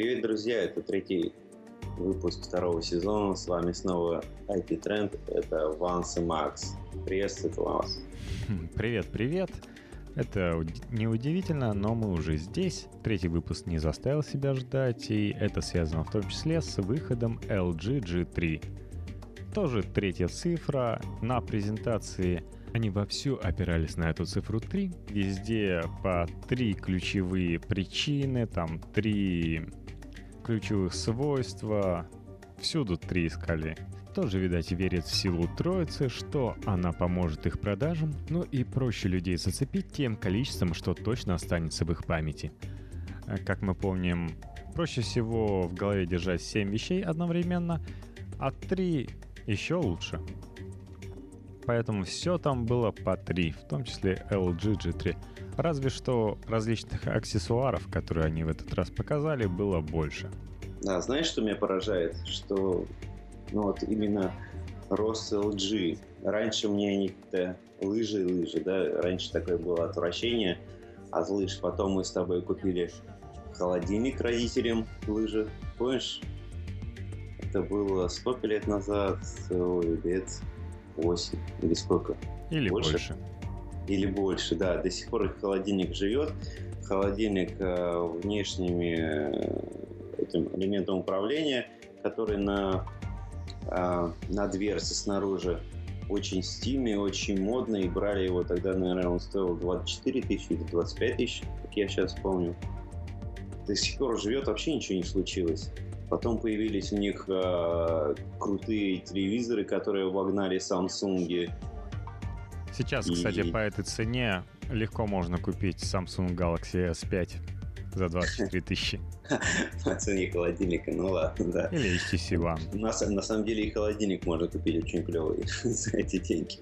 Привет, друзья! Это третий выпуск второго сезона. С вами снова IT Trend. Это Ванс и Макс. Приветствую вас. Привет, привет. Это неудивительно, но мы уже здесь. Третий выпуск не заставил себя ждать, и это связано в том числе с выходом LG G3. Тоже третья цифра на презентации – они вовсю опирались на эту цифру 3. Везде по три ключевые причины, там три ключевых свойства. Всюду три искали. Тоже, видать, верят в силу троицы, что она поможет их продажам, ну и проще людей зацепить тем количеством, что точно останется в их памяти. Как мы помним, проще всего в голове держать 7 вещей одновременно, а 3 еще лучше поэтому все там было по 3, в том числе LG G3. Разве что различных аксессуаров, которые они в этот раз показали, было больше. Да, знаешь, что меня поражает? Что ну вот именно рост LG. Раньше мне они то лыжи, лыжи, да, раньше такое было отвращение от лыж. Потом мы с тобой купили холодильник родителям лыжи. Помнишь? Это было сколько лет назад? Ой, лет 8 или сколько? Или больше? больше. Или больше, да. До сих пор холодильник живет. Холодильник э, внешними э, этим элементом управления, который на, э, на дверце снаружи очень стильный, очень модный. Брали его тогда, наверное, он стоил 24 тысячи или 25 тысяч, как я сейчас помню. До сих пор живет, вообще ничего не случилось. Потом появились у них э, крутые телевизоры, которые вогнали Samsung. Сейчас, и... кстати, по этой цене легко можно купить Samsung Galaxy S5 за 24 тысячи. По цене холодильника, ну ладно, да. Или HTC One. На, на самом деле и холодильник можно купить очень клевый за эти деньги.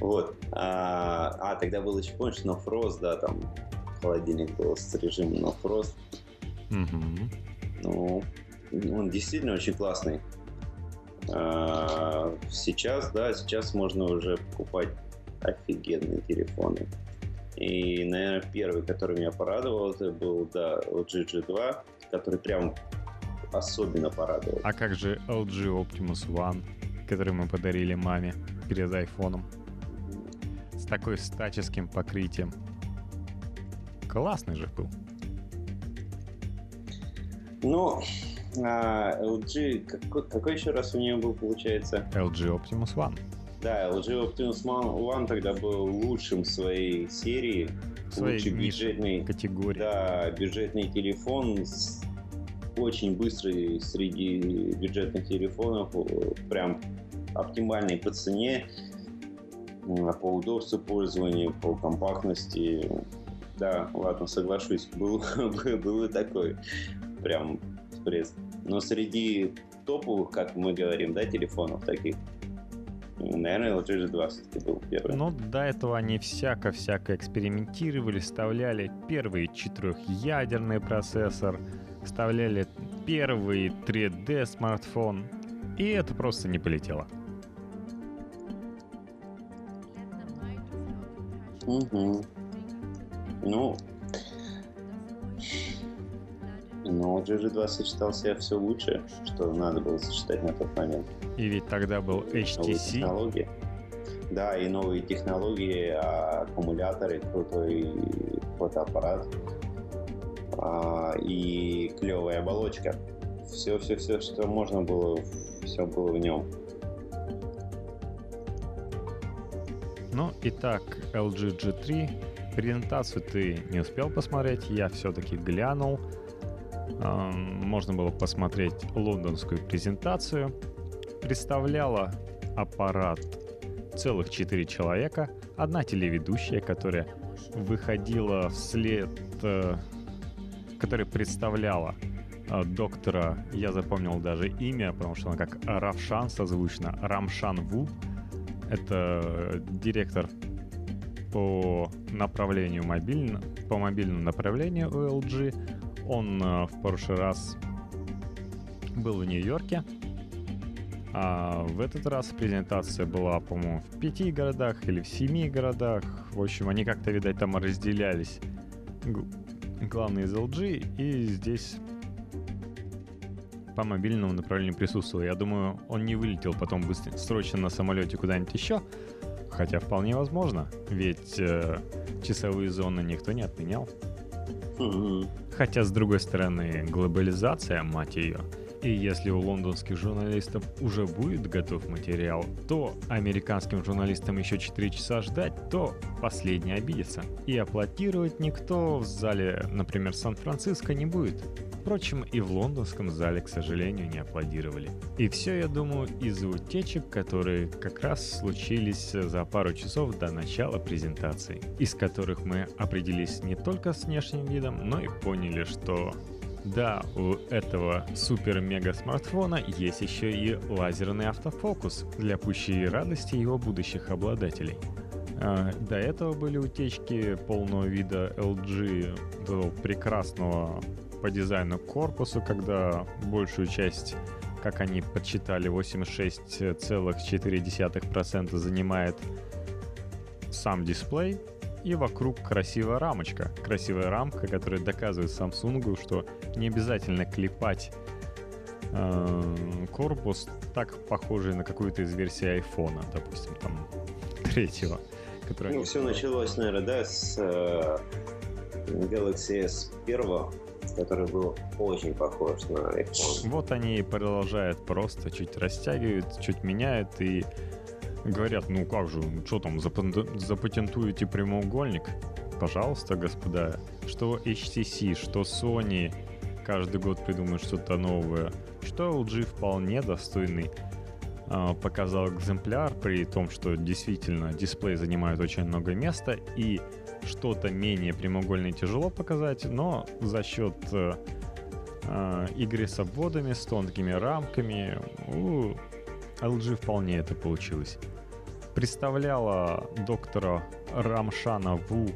Вот. А, а тогда был еще, помнишь, No Frost, да, там холодильник был с режимом No Frost. Угу. Ну, он действительно очень классный. А, сейчас, да, сейчас можно уже покупать офигенные телефоны. И, наверное, первый, который меня порадовал, это был, да, LG G2, который прям особенно порадовал. А как же LG Optimus One, который мы подарили маме перед айфоном? С такой статическим покрытием. Классный же был. Ну, а, LG, какой, какой еще раз у нее был, получается? LG Optimus One. Да, LG Optimus One тогда был лучшим в своей серии. Своей лучший бюджетный категории. Да, бюджетный телефон с очень быстрый среди бюджетных телефонов, прям оптимальный по цене, по удобству пользования, по компактности. Да, ладно, соглашусь, был, был и такой прям пресс. Но среди топовых, как мы говорим, да, телефонов таких, наверное, LG G2 все-таки был первый. Ну, до этого они всяко-всяко экспериментировали, вставляли первый четырехъядерный процессор, вставляли первый 3D смартфон, и это просто не полетело. Угу. Ну, но GG2 сочетал себя все лучше, что надо было сочетать на тот момент. И ведь тогда был HTC. Новые технологии. Да, и новые технологии, а, аккумуляторы, крутой фотоаппарат а, и клевая оболочка. Все-все-все, что можно было, все было в нем. Ну, итак, LG G3. Презентацию ты не успел посмотреть, я все-таки глянул можно было посмотреть лондонскую презентацию. Представляла аппарат целых четыре человека, одна телеведущая, которая выходила вслед, э, которая представляла э, доктора, я запомнил даже имя, потому что она как Равшан созвучно, Рамшан Ву. Это директор по направлению мобильно, по мобильному направлению у LG. Он э, в прошлый раз был в Нью-Йорке, а в этот раз презентация была, по-моему, в пяти городах или в семи городах. В общем, они как-то, видать, там разделялись. Главный из LG, и здесь по мобильному направлению присутствовал. Я думаю, он не вылетел потом быстро, срочно на самолете куда-нибудь еще. Хотя вполне возможно, ведь э, часовые зоны никто не отменял. Mm-hmm. Хотя, с другой стороны, глобализация, мать ее, и если у лондонских журналистов уже будет готов материал, то американским журналистам еще 4 часа ждать, то последний обидится. И аплодировать никто в зале, например, Сан-Франциско не будет. Впрочем, и в лондонском зале, к сожалению, не аплодировали. И все, я думаю, из-за утечек, которые как раз случились за пару часов до начала презентации, из которых мы определились не только с внешним видом, но и поняли, что да, у этого супер-мега смартфона есть еще и лазерный автофокус для пущей радости его будущих обладателей. А, до этого были утечки полного вида LG, до прекрасного по дизайну корпуса, когда большую часть, как они подсчитали, 86,4% занимает сам дисплей, и вокруг красивая рамочка. Красивая рамка, которая доказывает Samsung, что не обязательно клепать э, корпус так похожий на какую-то из версий айфона, допустим, там третьего. Ну, все началось, наверное, да, с э, Galaxy S 1, который был очень похож на iPhone. Вот они продолжают просто чуть растягивают, чуть меняют и говорят, ну как же, что там, запатентуете прямоугольник? Пожалуйста, господа. Что HTC, что Sony каждый год придумают что-то новое. Что LG вполне достойный э, показал экземпляр, при том, что действительно дисплей занимает очень много места и что-то менее прямоугольное тяжело показать, но за счет э, э, игры с обводами, с тонкими рамками, у LG вполне это получилось. Представляла доктора Рамшана Ву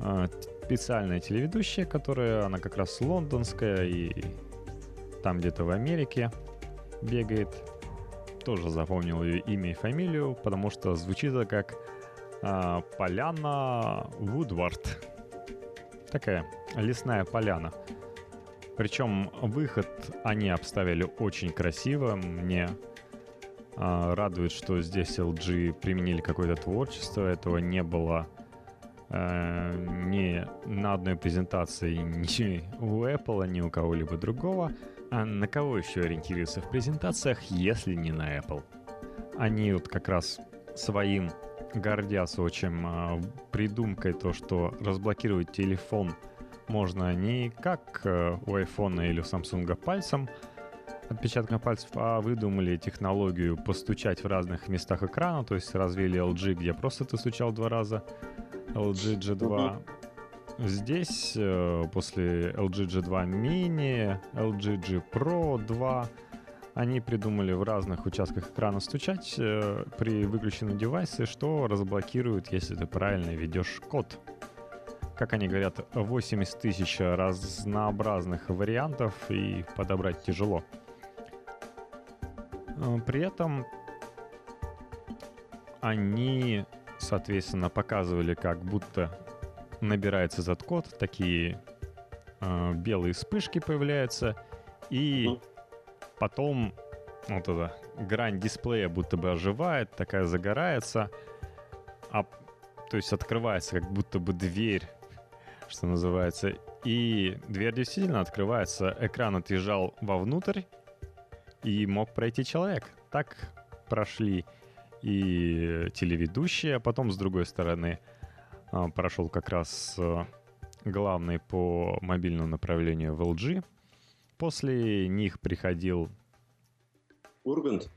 э, специальная телеведущая, которая, она как раз лондонская и там где-то в Америке бегает. Тоже запомнил ее имя и фамилию, потому что звучит это как э, Поляна Вудвард. Такая лесная поляна. Причем выход они обставили очень красиво. Мне радует, что здесь LG применили какое-то творчество. Этого не было э, ни на одной презентации ни у Apple, ни у кого-либо другого. А на кого еще ориентируются в презентациях, если не на Apple? Они вот как раз своим гордятся очень э, придумкой то, что разблокировать телефон – можно не как э, у iPhone или у Samsung пальцем, отпечатком пальцев, а выдумали технологию постучать в разных местах экрана, то есть развили LG, где просто ты стучал два раза, LG G2. Здесь э, после LG G2 Mini, LG G Pro 2 они придумали в разных участках экрана стучать э, при выключенном девайсе, что разблокирует, если ты правильно ведешь код как они говорят, 80 тысяч разнообразных вариантов и подобрать тяжело. Э, при этом они, соответственно, показывали, как будто набирается этот код, такие э, белые вспышки появляются, и потом вот эта грань дисплея будто бы оживает, такая загорается, а, то есть открывается как будто бы дверь что называется. И дверь действительно открывается, экран отъезжал вовнутрь, и мог пройти человек. Так прошли и телеведущие, а потом, с другой стороны, а, прошел как раз э, главный по мобильному направлению в LG. После них приходил... Ургант?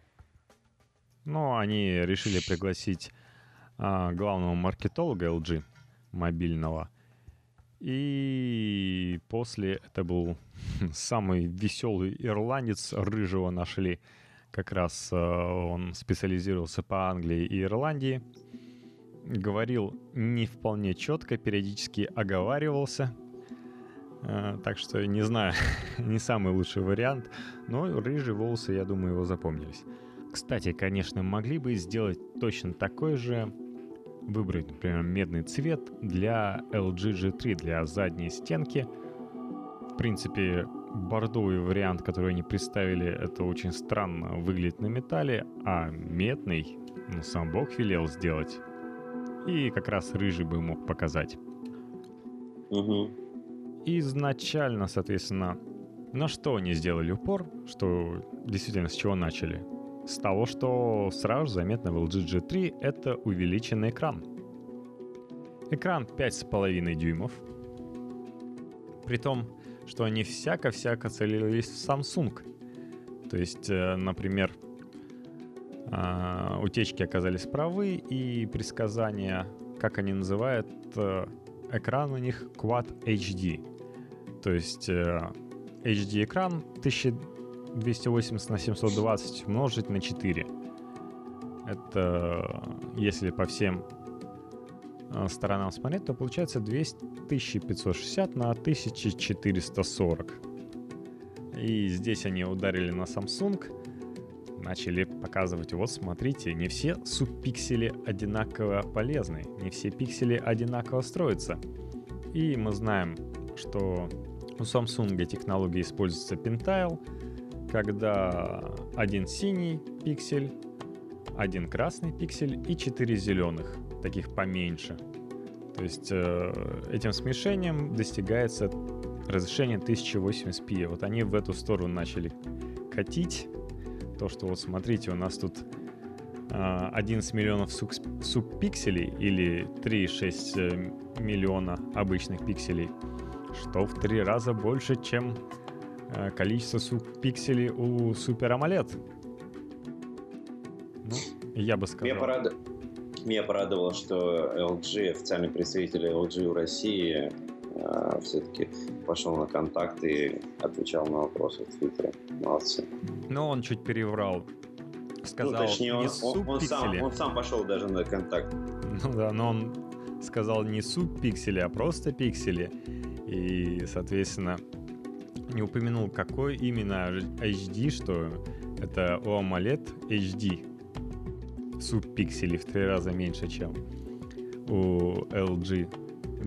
Ну, они решили пригласить а, главного маркетолога LG мобильного – и после это был самый веселый ирландец, рыжего нашли. Как раз э, он специализировался по Англии и Ирландии. Говорил не вполне четко, периодически оговаривался. Э, так что не знаю, не самый лучший вариант. Но рыжие волосы, я думаю, его запомнились. Кстати, конечно, могли бы сделать точно такой же выбрать, например, медный цвет для LG G3, для задней стенки. В принципе, бордовый вариант, который они представили, это очень странно выглядит на металле, а медный, ну, сам Бог велел сделать. И как раз рыжий бы мог показать. Угу. Изначально, соответственно, на что они сделали упор, что действительно с чего начали? С того, что сразу заметно в LG G3, это увеличенный экран. Экран 5,5 дюймов. При том, что они всяко-всяко целились в Samsung. То есть, э, например, э, утечки оказались правы, и предсказания, как они называют, э, экран у них Quad HD. То есть HD-экран 1000 280 на 720 умножить на 4. Это если по всем э, сторонам смотреть, то получается 2560 на 1440. И здесь они ударили на Samsung, начали показывать, вот смотрите, не все субпиксели одинаково полезны, не все пиксели одинаково строятся. И мы знаем, что у Samsung технологии используется Pentile, когда один синий пиксель, один красный пиксель и четыре зеленых, таких поменьше. То есть э, этим смешением достигается разрешение 1080p. Вот они в эту сторону начали катить. То, что вот смотрите, у нас тут э, 11 миллионов субпикселей или 3,6 э, миллиона обычных пикселей – что в три раза больше, чем количество пикселей у Super AMOLED. Ну, я бы сказал. Меня, порад... Меня порадовало, что LG, официальный представитель LG в России, э, все-таки пошел на контакт и отвечал на вопросы в Твиттере. Молодцы. Но он чуть переврал. Сказал, ну, точнее, он, он, он, сам, он сам пошел даже на контакт. Ну да, но он сказал не субпиксели, а просто пиксели. И, соответственно, не упомянул, какой именно HD, что это OAMOLED HD. Субпикселей в три раза меньше, чем у LG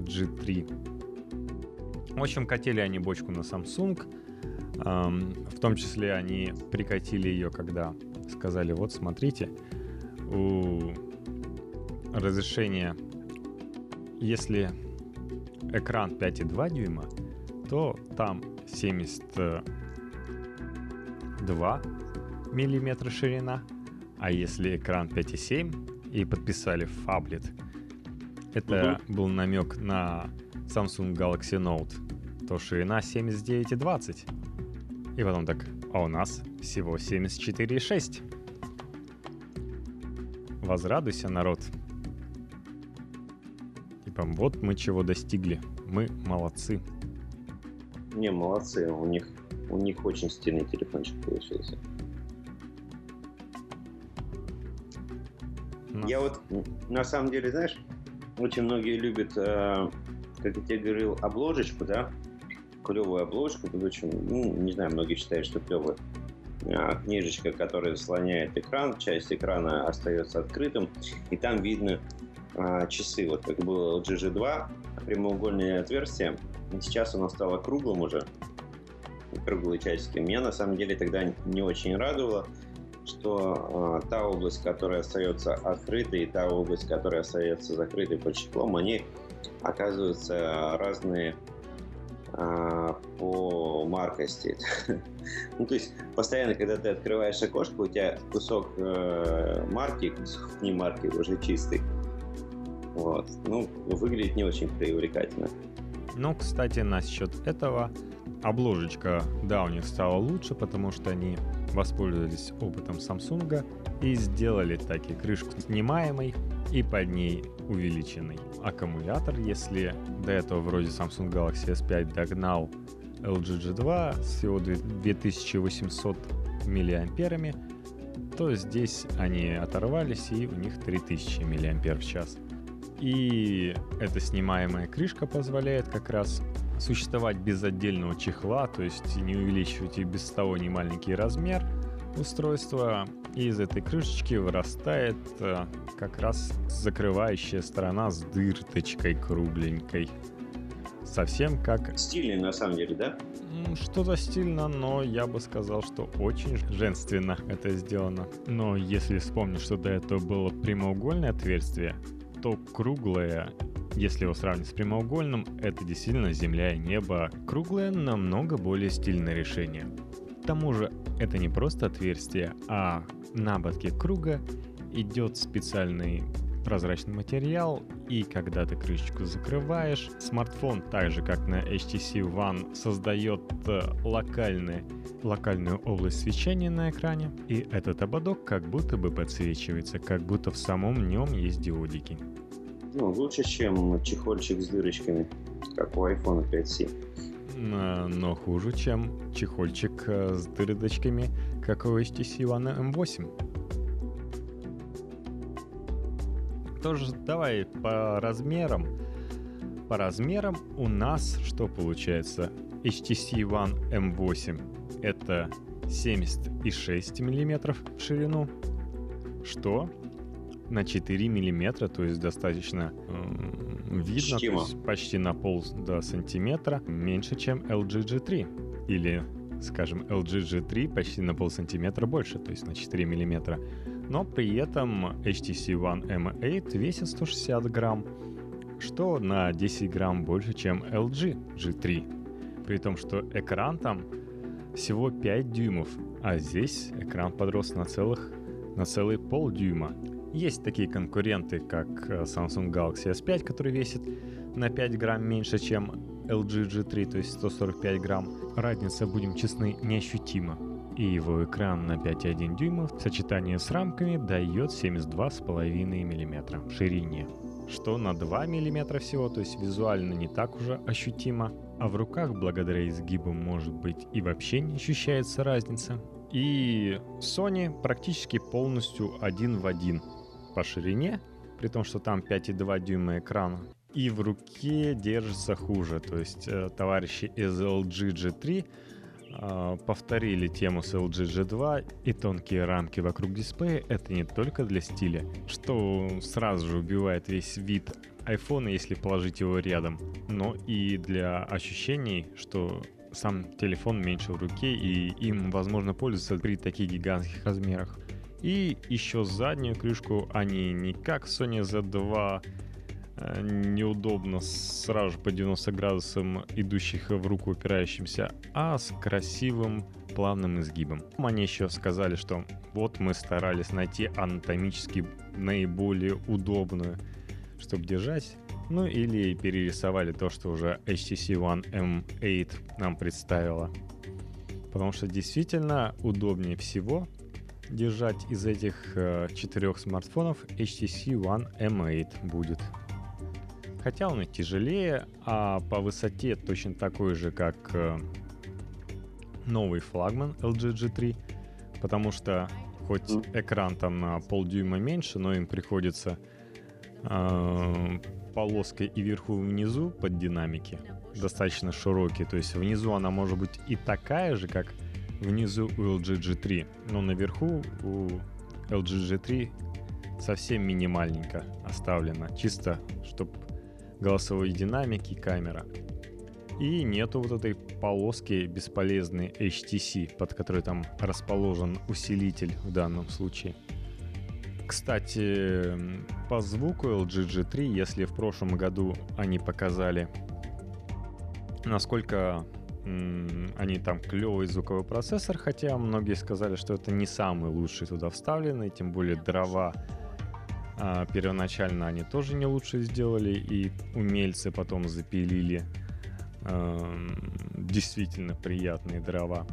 G3. В общем, катили они бочку на Samsung. В том числе они прикатили ее, когда сказали, вот смотрите, у разрешения, если экран 5,2 дюйма, то там 72 миллиметра ширина, а если экран 5,7 и подписали фаблет, это угу. был намек на Samsung Galaxy Note, то ширина 79,20. И потом так, а у нас всего 74,6. Возрадуйся, народ. Типа, вот мы чего достигли. Мы молодцы. Не, молодцы. У них, у них очень стильный телефончик получился. Но... Я вот, на самом деле, знаешь, очень многие любят, э, как я тебе говорил, обложечку, да? Клевую обложку, очень, ну, не знаю, многие считают, что клевая а, книжечка, которая заслоняет экран, часть экрана остается открытым, и там видно а, часы, вот как было LG G2, прямоугольное отверстие, сейчас оно стало круглым уже, круглые часики. Меня на самом деле тогда не очень радовало, что э, та область, которая остается открытой, и та область, которая остается закрытой под чехлом, они оказываются разные э, по маркости. ну, то есть, постоянно, когда ты открываешь окошко, у тебя кусок э, марки, кусок не марки уже чистый. Вот. Ну, выглядит не очень привлекательно. Ну, кстати, насчет этого обложечка, да, у них стала лучше, потому что они воспользовались опытом Samsung и сделали таки крышку снимаемой и под ней увеличенный аккумулятор. Если до этого вроде Samsung Galaxy S5 догнал LG G2 с всего 2800 миллиамперами, то здесь они оторвались и у них 3000 миллиампер в час. И эта снимаемая крышка позволяет как раз существовать без отдельного чехла, то есть не увеличивать и без того не маленький размер устройства. И из этой крышечки вырастает э, как раз закрывающая сторона с дырточкой кругленькой. совсем как... Стильный на самом деле, да? Что-то стильно, но я бы сказал, что очень женственно это сделано. Но если вспомнить, что до этого было прямоугольное отверстие, то круглое если его сравнить с прямоугольным, это действительно Земля и небо. Круглое намного более стильное решение. К тому же, это не просто отверстие, а на ободке круга идет специальный прозрачный материал, и когда ты крышечку закрываешь, смартфон, так же как на HTC One, создает э, локальный, локальную область свечения на экране, и этот ободок как будто бы подсвечивается, как будто в самом нем есть диодики. Ну, лучше, чем чехольчик с дырочками, как у iPhone 5C. Но хуже, чем чехольчик э, с дырочками, как у HTC One M8. Тоже давай по размерам. По размерам у нас что получается? HTC One M8 это 76 мм в ширину, что на 4 миллиметра, то есть достаточно э, видно, то есть почти на пол до сантиметра меньше, чем LG G3. Или, скажем, LG G3 почти на пол сантиметра больше, то есть на 4 миллиметра. Но при этом HTC One M8 весит 160 грамм, что на 10 грамм больше, чем LG G3. При том, что экран там всего 5 дюймов, а здесь экран подрос на целых на целый полдюйма. Есть такие конкуренты, как э, Samsung Galaxy S5, который весит на 5 грамм меньше, чем LG G3, то есть 145 грамм. Разница, будем честны, неощутима. И его экран на 5,1 дюйма в сочетании с рамками дает 72,5 мм в ширине что на 2 мм всего, то есть визуально не так уже ощутимо, а в руках благодаря изгибам может быть и вообще не ощущается разница. И Sony практически полностью один в один по ширине, при том, что там 5,2 дюйма экрана. И в руке держится хуже. То есть э, товарищи из LG G3 э, повторили тему с LG G2 и тонкие рамки вокруг дисплея это не только для стиля, что сразу же убивает весь вид iPhone, если положить его рядом, но и для ощущений, что сам телефон меньше в руке и им возможно пользоваться при таких гигантских размерах. И еще заднюю крышку они не как Sony Z2 э, неудобно сразу по 90 градусам идущих в руку упирающимся, а с красивым плавным изгибом. Они еще сказали, что вот мы старались найти анатомически наиболее удобную, чтобы держать. Ну или перерисовали то, что уже HTC One M8 нам представила. Потому что действительно удобнее всего держать из этих э, четырех смартфонов HTC One M8 будет. Хотя он и тяжелее, а по высоте точно такой же, как э, новый флагман LG G3, потому что хоть экран там на полдюйма меньше, но им приходится э, полоской и вверху и внизу под динамики достаточно широкие. То есть внизу она может быть и такая же, как внизу у LG G3, но наверху у LG G3 совсем минимальненько оставлено, чисто чтобы голосовые динамики, камера. И нету вот этой полоски бесполезной HTC, под которой там расположен усилитель в данном случае. Кстати, по звуку LG G3, если в прошлом году они показали, насколько они там клевый звуковой процессор, хотя многие сказали, что это не самый лучший туда вставленный, тем более дрова а, первоначально они тоже не лучше сделали, и умельцы потом запилили э, действительно приятные дрова.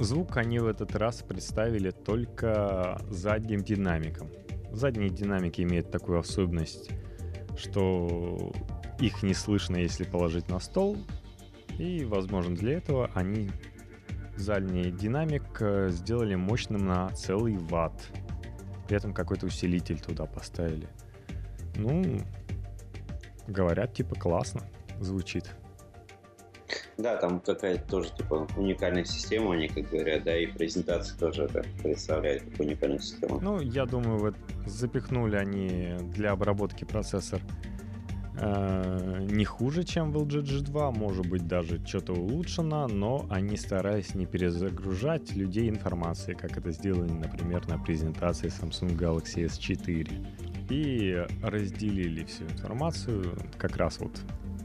Звук они в этот раз представили только задним динамиком. Задние динамики имеют такую особенность, что их не слышно, если положить на стол, и, возможно, для этого они задний динамик э, сделали мощным на целый ватт. При этом какой-то усилитель туда поставили. Ну, говорят, типа, классно звучит. Да, там какая-то тоже типа уникальная система, они как говорят, да, и презентация тоже это представляет как уникальную систему. Ну, я думаю, вот запихнули они для обработки процессор не хуже, чем в LG G2, может быть даже что-то улучшено, но они старались не перезагружать людей информацией, как это сделали, например, на презентации Samsung Galaxy S4. И разделили всю информацию, как раз вот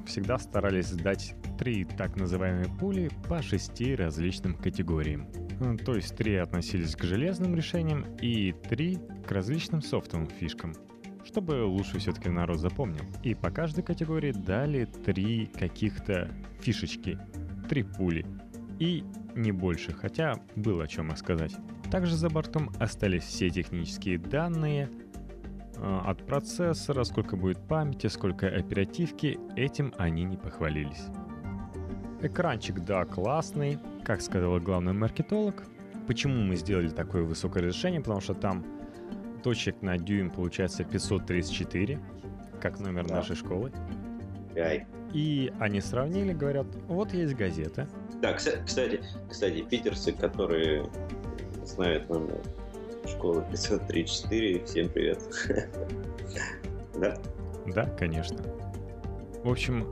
всегда старались сдать три так называемые пули по шести различным категориям. То есть три относились к железным решениям и три к различным софтовым фишкам чтобы лучше все-таки народ запомнил. И по каждой категории дали три каких-то фишечки, три пули. И не больше, хотя было о чем рассказать. Также за бортом остались все технические данные э, от процессора, сколько будет памяти, сколько оперативки, этим они не похвалились. Экранчик, да, классный, как сказал главный маркетолог. Почему мы сделали такое высокое разрешение? Потому что там точек на дюйм получается 534, как номер да. нашей школы. Ай. И они сравнили, говорят, вот есть газета. Да, кстати, кстати, питерцы, которые знают номер школы 534, всем привет. Да? Да, конечно. В общем,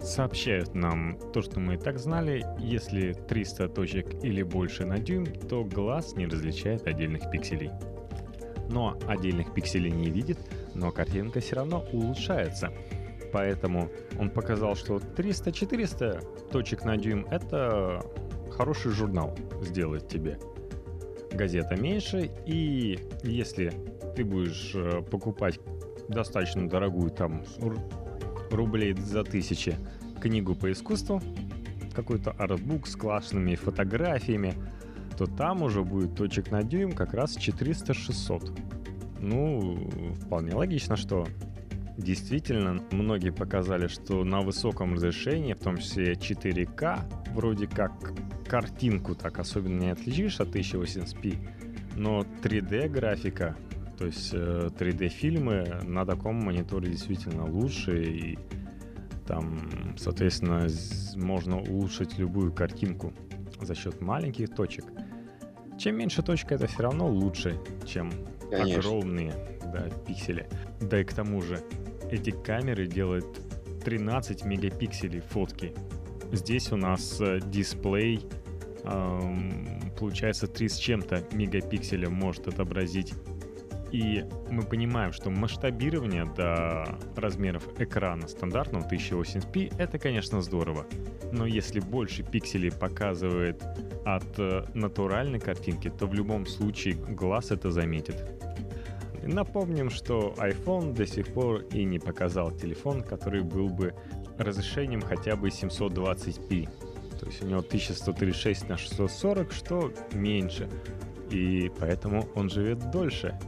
сообщают нам то, что мы и так знали. Если 300 точек или больше на дюйм, то глаз не различает отдельных пикселей но отдельных пикселей не видит, но картинка все равно улучшается. Поэтому он показал, что 300-400 точек на дюйм — это хороший журнал сделает тебе. Газета меньше, и если ты будешь э, покупать достаточно дорогую, там, рублей за тысячи, книгу по искусству, какой-то артбук с классными фотографиями, то там уже будет точек на дюйм как раз 400-600. Ну, вполне логично, что действительно многие показали, что на высоком разрешении, в том числе 4К, вроде как картинку так особенно не отличишь от 1080p, но 3D графика, то есть 3D э, фильмы на таком мониторе действительно лучше и там, соответственно, можно улучшить любую картинку за счет маленьких точек. Чем меньше точка, это все равно лучше, чем Конечно. огромные да, пиксели. Да и к тому же, эти камеры делают 13 мегапикселей фотки. Здесь у нас э, дисплей, эм, получается, 3 с чем-то мегапикселя может отобразить. И мы понимаем, что масштабирование до размеров экрана стандартного 1080p это, конечно, здорово. Но если больше пикселей показывает от э, натуральной картинки, то в любом случае глаз это заметит. Напомним, что iPhone до сих пор и не показал телефон, который был бы разрешением хотя бы 720p. То есть у него 1136 на 640, что меньше. И поэтому он живет дольше.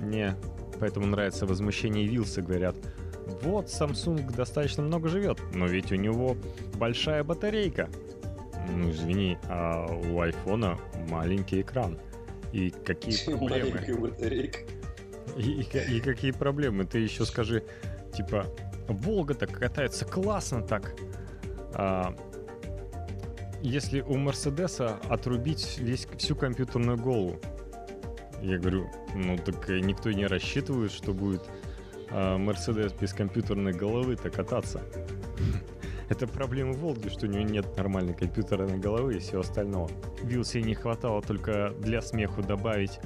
Мне поэтому нравится возмущение Вилса, говорят, вот Samsung достаточно много живет, но ведь у него большая батарейка. Ну, извини, а у айфона маленький экран. И какие проблемы? И, и, и какие проблемы? Ты еще скажи, типа, Волга так катается классно так. А, если у Мерседеса отрубить весь, всю компьютерную голову, я говорю, ну так никто не рассчитывает, что будет а, Мерседес без компьютерной головы-то кататься. Это проблема Волги, что у него нет нормальной компьютерной головы и всего остального. Вилсе не хватало только для смеху добавить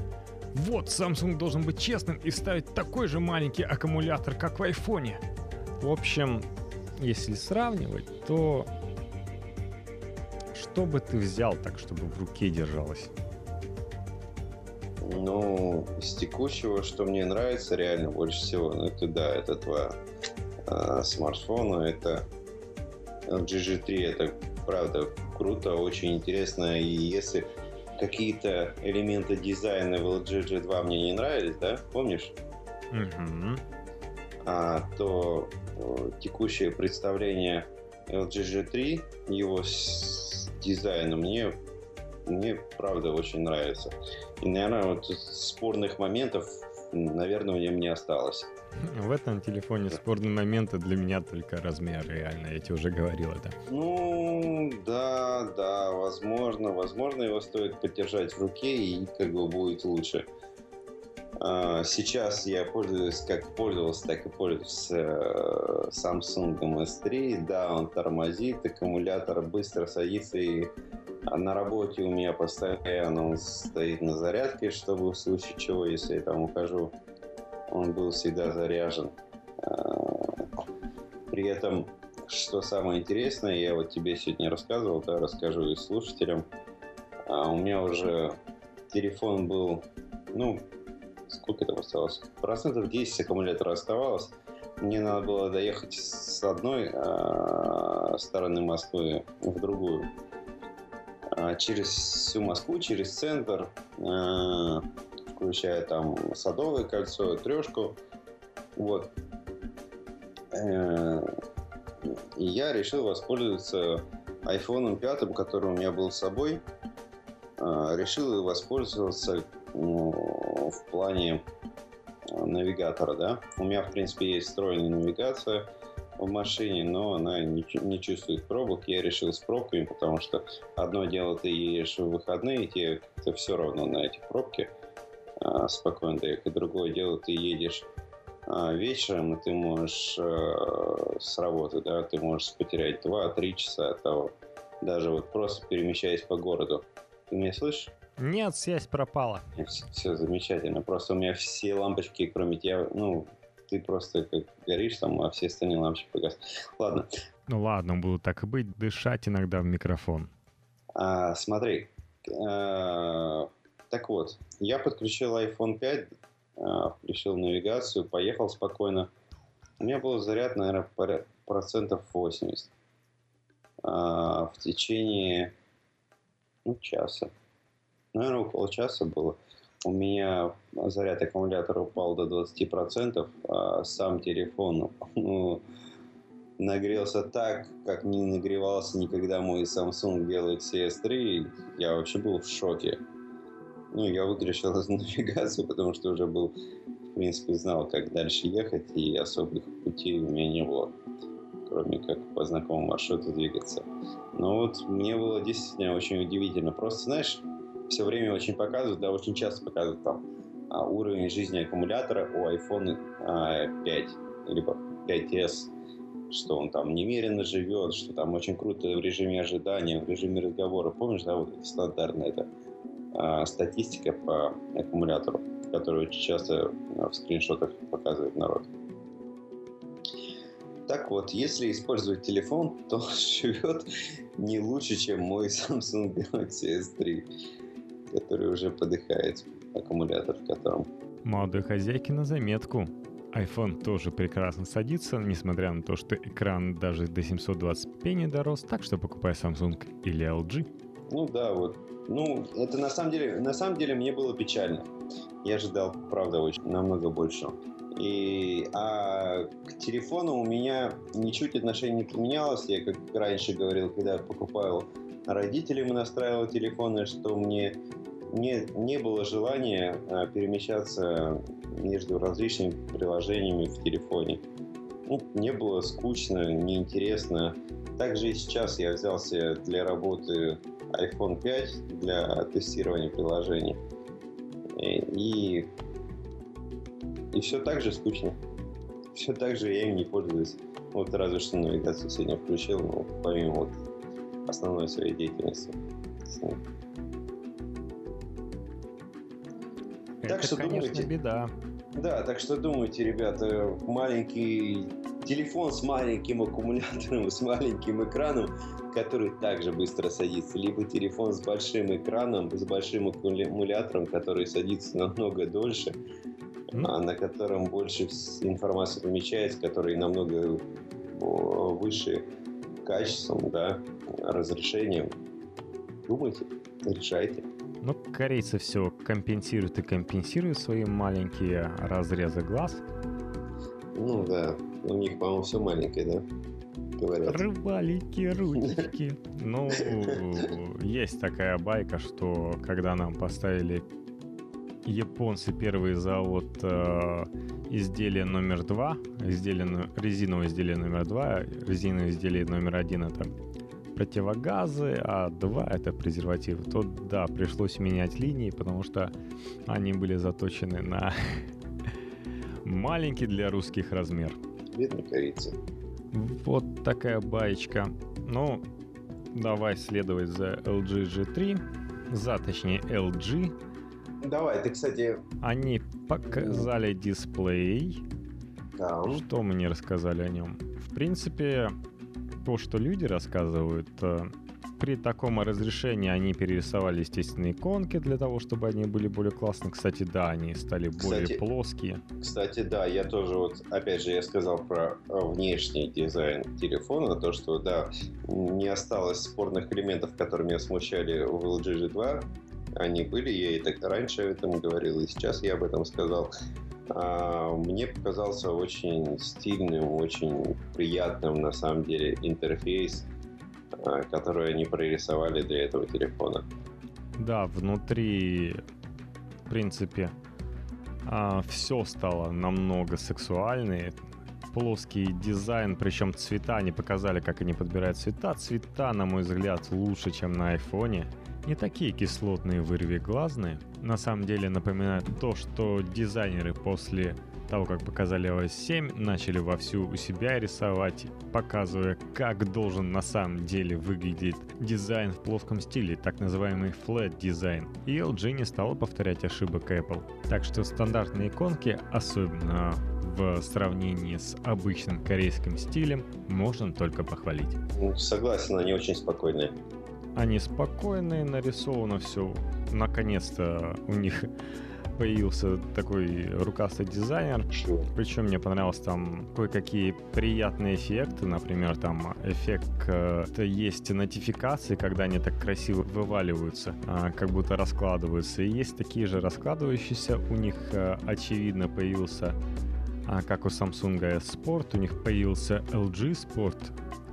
вот, Samsung должен быть честным и ставить такой же маленький аккумулятор, как в айфоне. В общем, если сравнивать, то что бы ты взял так, чтобы в руке держалось? Ну, из текущего, что мне нравится реально больше всего, ну это да, это два э, смартфона, это LG G3, это правда круто, очень интересно, и если какие-то элементы дизайна в LG G2 мне не нравились, да, помнишь? Угу. А, то э, текущее представление LG G3, его с дизайном мне, мне правда очень нравится. И, наверное, вот спорных моментов, наверное, у него не осталось. В этом телефоне спорные моменты для меня только размер, реально, я тебе уже говорил это. Ну, да, да, возможно, возможно, его стоит подержать в руке и как бы будет лучше. А, сейчас я пользуюсь, как пользовался, так и пользуюсь э, Samsung S3. Да, он тормозит, аккумулятор быстро садится и на работе у меня постоянно он стоит на зарядке, чтобы в случае чего, если я там ухожу, он был всегда заряжен. А, при этом, что самое интересное, я вот тебе сегодня рассказывал, да, расскажу и слушателям. А, у меня уже телефон был, ну, сколько там осталось? Процентов 10 аккумулятора оставалось. Мне надо было доехать с одной э, стороны Москвы в другую. Э, через всю Москву, через центр, э, включая там Садовое кольцо, Трешку. Вот. Э, и я решил воспользоваться iPhone 5, который у меня был с собой. Решил воспользоваться ну, в плане э, навигатора, да. У меня, в принципе, есть встроенная навигация в машине, но она не, чувствует пробок. Я решил с пробками, потому что одно дело ты едешь в выходные, тебе все равно на эти пробки а, спокойно доехать. Другое дело, ты едешь а, вечером, и ты можешь с работы, да, ты можешь потерять 2-3 часа от того. Даже вот просто перемещаясь по городу. Ты меня слышишь? Нет, связь пропала. Все, все замечательно. Просто у меня все лампочки, кроме тебя, ну, ты просто как горишь там, а все остальные лампочки погас. Ладно. Ну ладно, буду так и быть, дышать иногда в микрофон. А, смотри, а, так вот, я подключил iPhone 5, а, включил навигацию, поехал спокойно. У меня был заряд, наверное, процентов 80 а, в течение ну, часа наверное, около часа было. У меня заряд аккумулятора упал до 20%, а сам телефон ну, нагрелся так, как не нагревался никогда мой Samsung Galaxy S3. Я вообще был в шоке. Ну, я выключил навигацию, потому что уже был, в принципе, знал, как дальше ехать, и особых путей у меня не было, кроме как по знакомому маршруту двигаться. Но вот мне было действительно очень удивительно. Просто, знаешь, все время очень показывают, да, очень часто показывают там а, уровень жизни аккумулятора у iPhone а, 5 либо 5s, что он там немерено живет, что там очень круто в режиме ожидания, в режиме разговора. Помнишь, да, вот стандартная эта а, статистика по аккумулятору, которую очень часто а, в скриншотах показывает народ. Так вот, если использовать телефон, то живет не лучше, чем мой Samsung Galaxy S3 который уже подыхает, аккумулятор в котором. Молодой хозяйки на заметку. iPhone тоже прекрасно садится, несмотря на то, что экран даже до 720p не дорос, так что покупай Samsung или LG. Ну да, вот. Ну, это на самом деле, на самом деле мне было печально. Я ожидал, правда, очень намного больше. И, а к телефону у меня ничуть отношение не поменялось. Я, как раньше говорил, когда покупал родителям настраивал телефоны, что мне не, не было желания а, перемещаться между различными приложениями в телефоне. Ну, не было скучно, неинтересно. Также и сейчас я взялся для работы iPhone 5 для тестирования приложений. И, и все так же скучно. Все так же я им не пользуюсь. Вот разве что навигацию сегодня включил, но помимо вот основной своей деятельности. Это, так что конечно, думайте, беда. Да, так что думайте, ребята, маленький телефон с маленьким аккумулятором, с маленьким экраном, который также быстро садится, либо телефон с большим экраном, с большим аккумулятором, который садится намного дольше, mm. а на котором больше информации помещается, который намного выше качеством, да, разрешением. Думайте, решайте. Ну, корейцы все компенсируют и компенсируют свои маленькие разрезы глаз. Ну да, у них, по-моему, все маленькое, да? Говорят. Рыбалики, ручки. Ну, есть такая байка, что когда нам поставили японцы первый завод э, изделие номер два, изделие, резиновое изделие номер два, резиновое изделие номер один это противогазы, а два это презервативы, то да, пришлось менять линии, потому что они были заточены на маленький для русских размер. Видно корица. Вот такая баечка. Ну, давай следовать за LG G3, за, точнее, LG. Давай, ты, кстати... Они показали дисплей. Да. Что мы не рассказали о нем? В принципе, то, что люди рассказывают, э, при таком разрешении они перерисовали, естественно, иконки для того, чтобы они были более классные. Кстати, да, они стали более кстати, плоские. Кстати, да, я тоже вот, опять же, я сказал про э, внешний дизайн телефона, то, что, да, не осталось спорных элементов, которые меня смущали в LG G2. Они были, я и так раньше об этом говорил, и сейчас я об этом сказал. А, мне показался очень стильным, очень приятным на самом деле интерфейс, а, который они прорисовали для этого телефона. Да, внутри, в принципе, а, все стало намного сексуальнее. Плоский дизайн, причем цвета, они показали, как они подбирают цвета. Цвета, на мой взгляд, лучше, чем на айфоне не такие кислотные вырвиглазные. На самом деле напоминают то, что дизайнеры после того, как показали OS 7, начали вовсю у себя рисовать, показывая, как должен на самом деле выглядеть дизайн в плоском стиле, так называемый flat дизайн. И LG не стала повторять ошибок Apple. Так что стандартные иконки, особенно в сравнении с обычным корейским стилем, можно только похвалить. Ну, согласен, они очень спокойные. Они спокойные, нарисовано все. Наконец-то у них появился такой рукастый дизайнер. Причем мне понравилось там кое-какие приятные эффекты. Например, там эффект э, есть нотификации, когда они так красиво вываливаются, а, как будто раскладываются. И есть такие же раскладывающиеся. У них, э, очевидно, появился а, как у Samsung S Sport, у них появился LG Sport,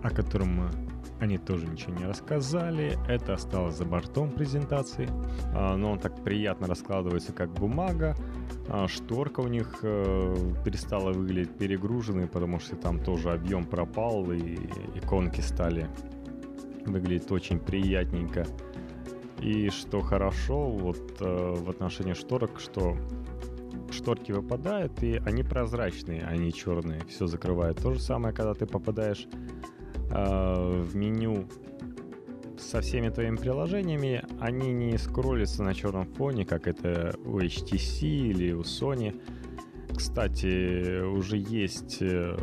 о котором мы они тоже ничего не рассказали. Это осталось за бортом презентации. А, но он так приятно раскладывается, как бумага. А, шторка у них э, перестала выглядеть перегруженной, потому что там тоже объем пропал, и иконки стали выглядеть очень приятненько. И что хорошо вот э, в отношении шторок, что шторки выпадают, и они прозрачные, они черные, все закрывают. То же самое, когда ты попадаешь Э, в меню со всеми твоими приложениями, они не скроллятся на черном фоне, как это у HTC или у Sony. Кстати, уже есть, э,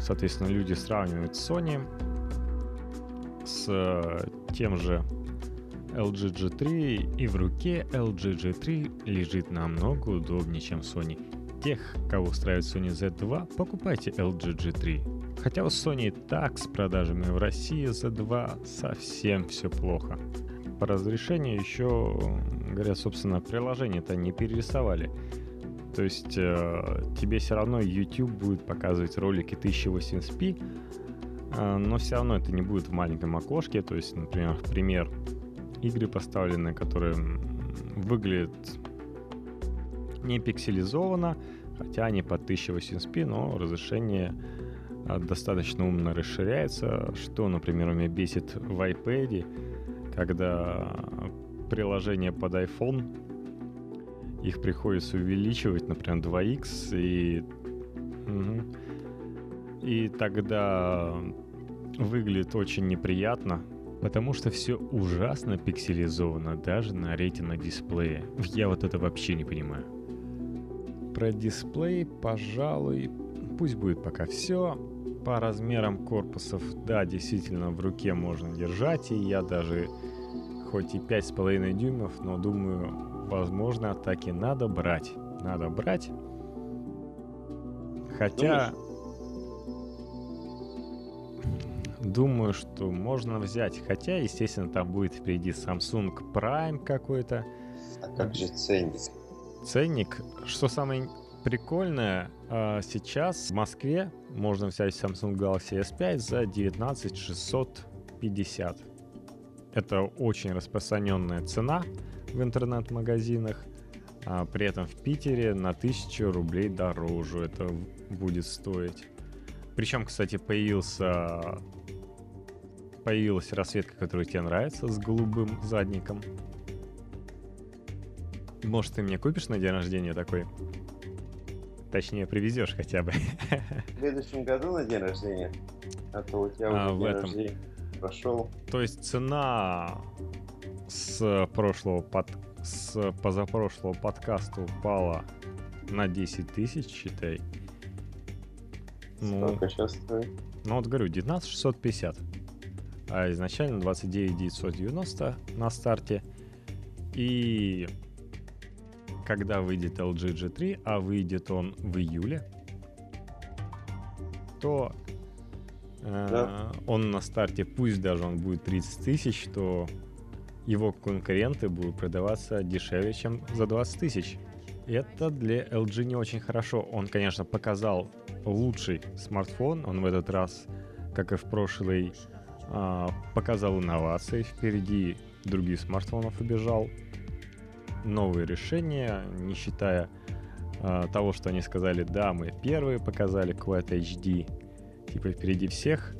соответственно, люди сравнивают Sony с э, тем же LG G3, и в руке LG G3 лежит намного удобнее, чем Sony. Тех, кого устраивает Sony Z2, покупайте LG G3. Хотя у Sony так с продажами в России за 2 совсем все плохо. По разрешению еще, говоря, собственно, приложение-то не перерисовали. То есть э, тебе все равно YouTube будет показывать ролики 1080p, э, но все равно это не будет в маленьком окошке. То есть, например, пример игры поставлены, которые выглядят не пикселизованно, хотя они по 1080p, но разрешение достаточно умно расширяется, что, например, меня бесит в iPad, когда приложение под iPhone, их приходится увеличивать, например, 2x, и, и тогда выглядит очень неприятно, потому что все ужасно пикселизовано даже на ретина дисплее. Я вот это вообще не понимаю. Про дисплей, пожалуй, пусть будет пока все. По размерам корпусов, да, действительно, в руке можно держать, и я даже хоть и 5,5 дюймов, но думаю, возможно, так и надо брать. Надо брать. Хотя... Думаю, что можно взять. Хотя, естественно, там будет впереди Samsung Prime какой-то. А как же ценник? Ценник, что самое прикольное, сейчас в Москве можно взять Samsung Galaxy S5 за 19 650. Это очень распространенная цена в интернет-магазинах. А при этом в Питере на 1000 рублей дороже это будет стоить. Причем, кстати, появился появилась расцветка, которая тебе нравится, с голубым задником. Может, ты мне купишь на день рождения такой? Точнее, привезешь хотя бы. В следующем году на день рождения? А то у тебя а, уже день этом. рождения прошел. То есть цена с прошлого под... с позапрошлого подкаста упала на 10 тысяч, считай. Ну, Сколько сейчас стоит? Ну вот говорю, 19 650. А изначально 29 990 на старте. И когда выйдет LG G3, а выйдет он в июле, то э, да. он на старте, пусть даже он будет 30 тысяч, то его конкуренты будут продаваться дешевле, чем за 20 тысяч. Это для LG не очень хорошо. Он, конечно, показал лучший смартфон. Он в этот раз, как и в прошлый, э, показал инновации. Впереди других смартфонов убежал новые решения, не считая э, того, что они сказали, да, мы первые показали Quad HD, типа впереди всех.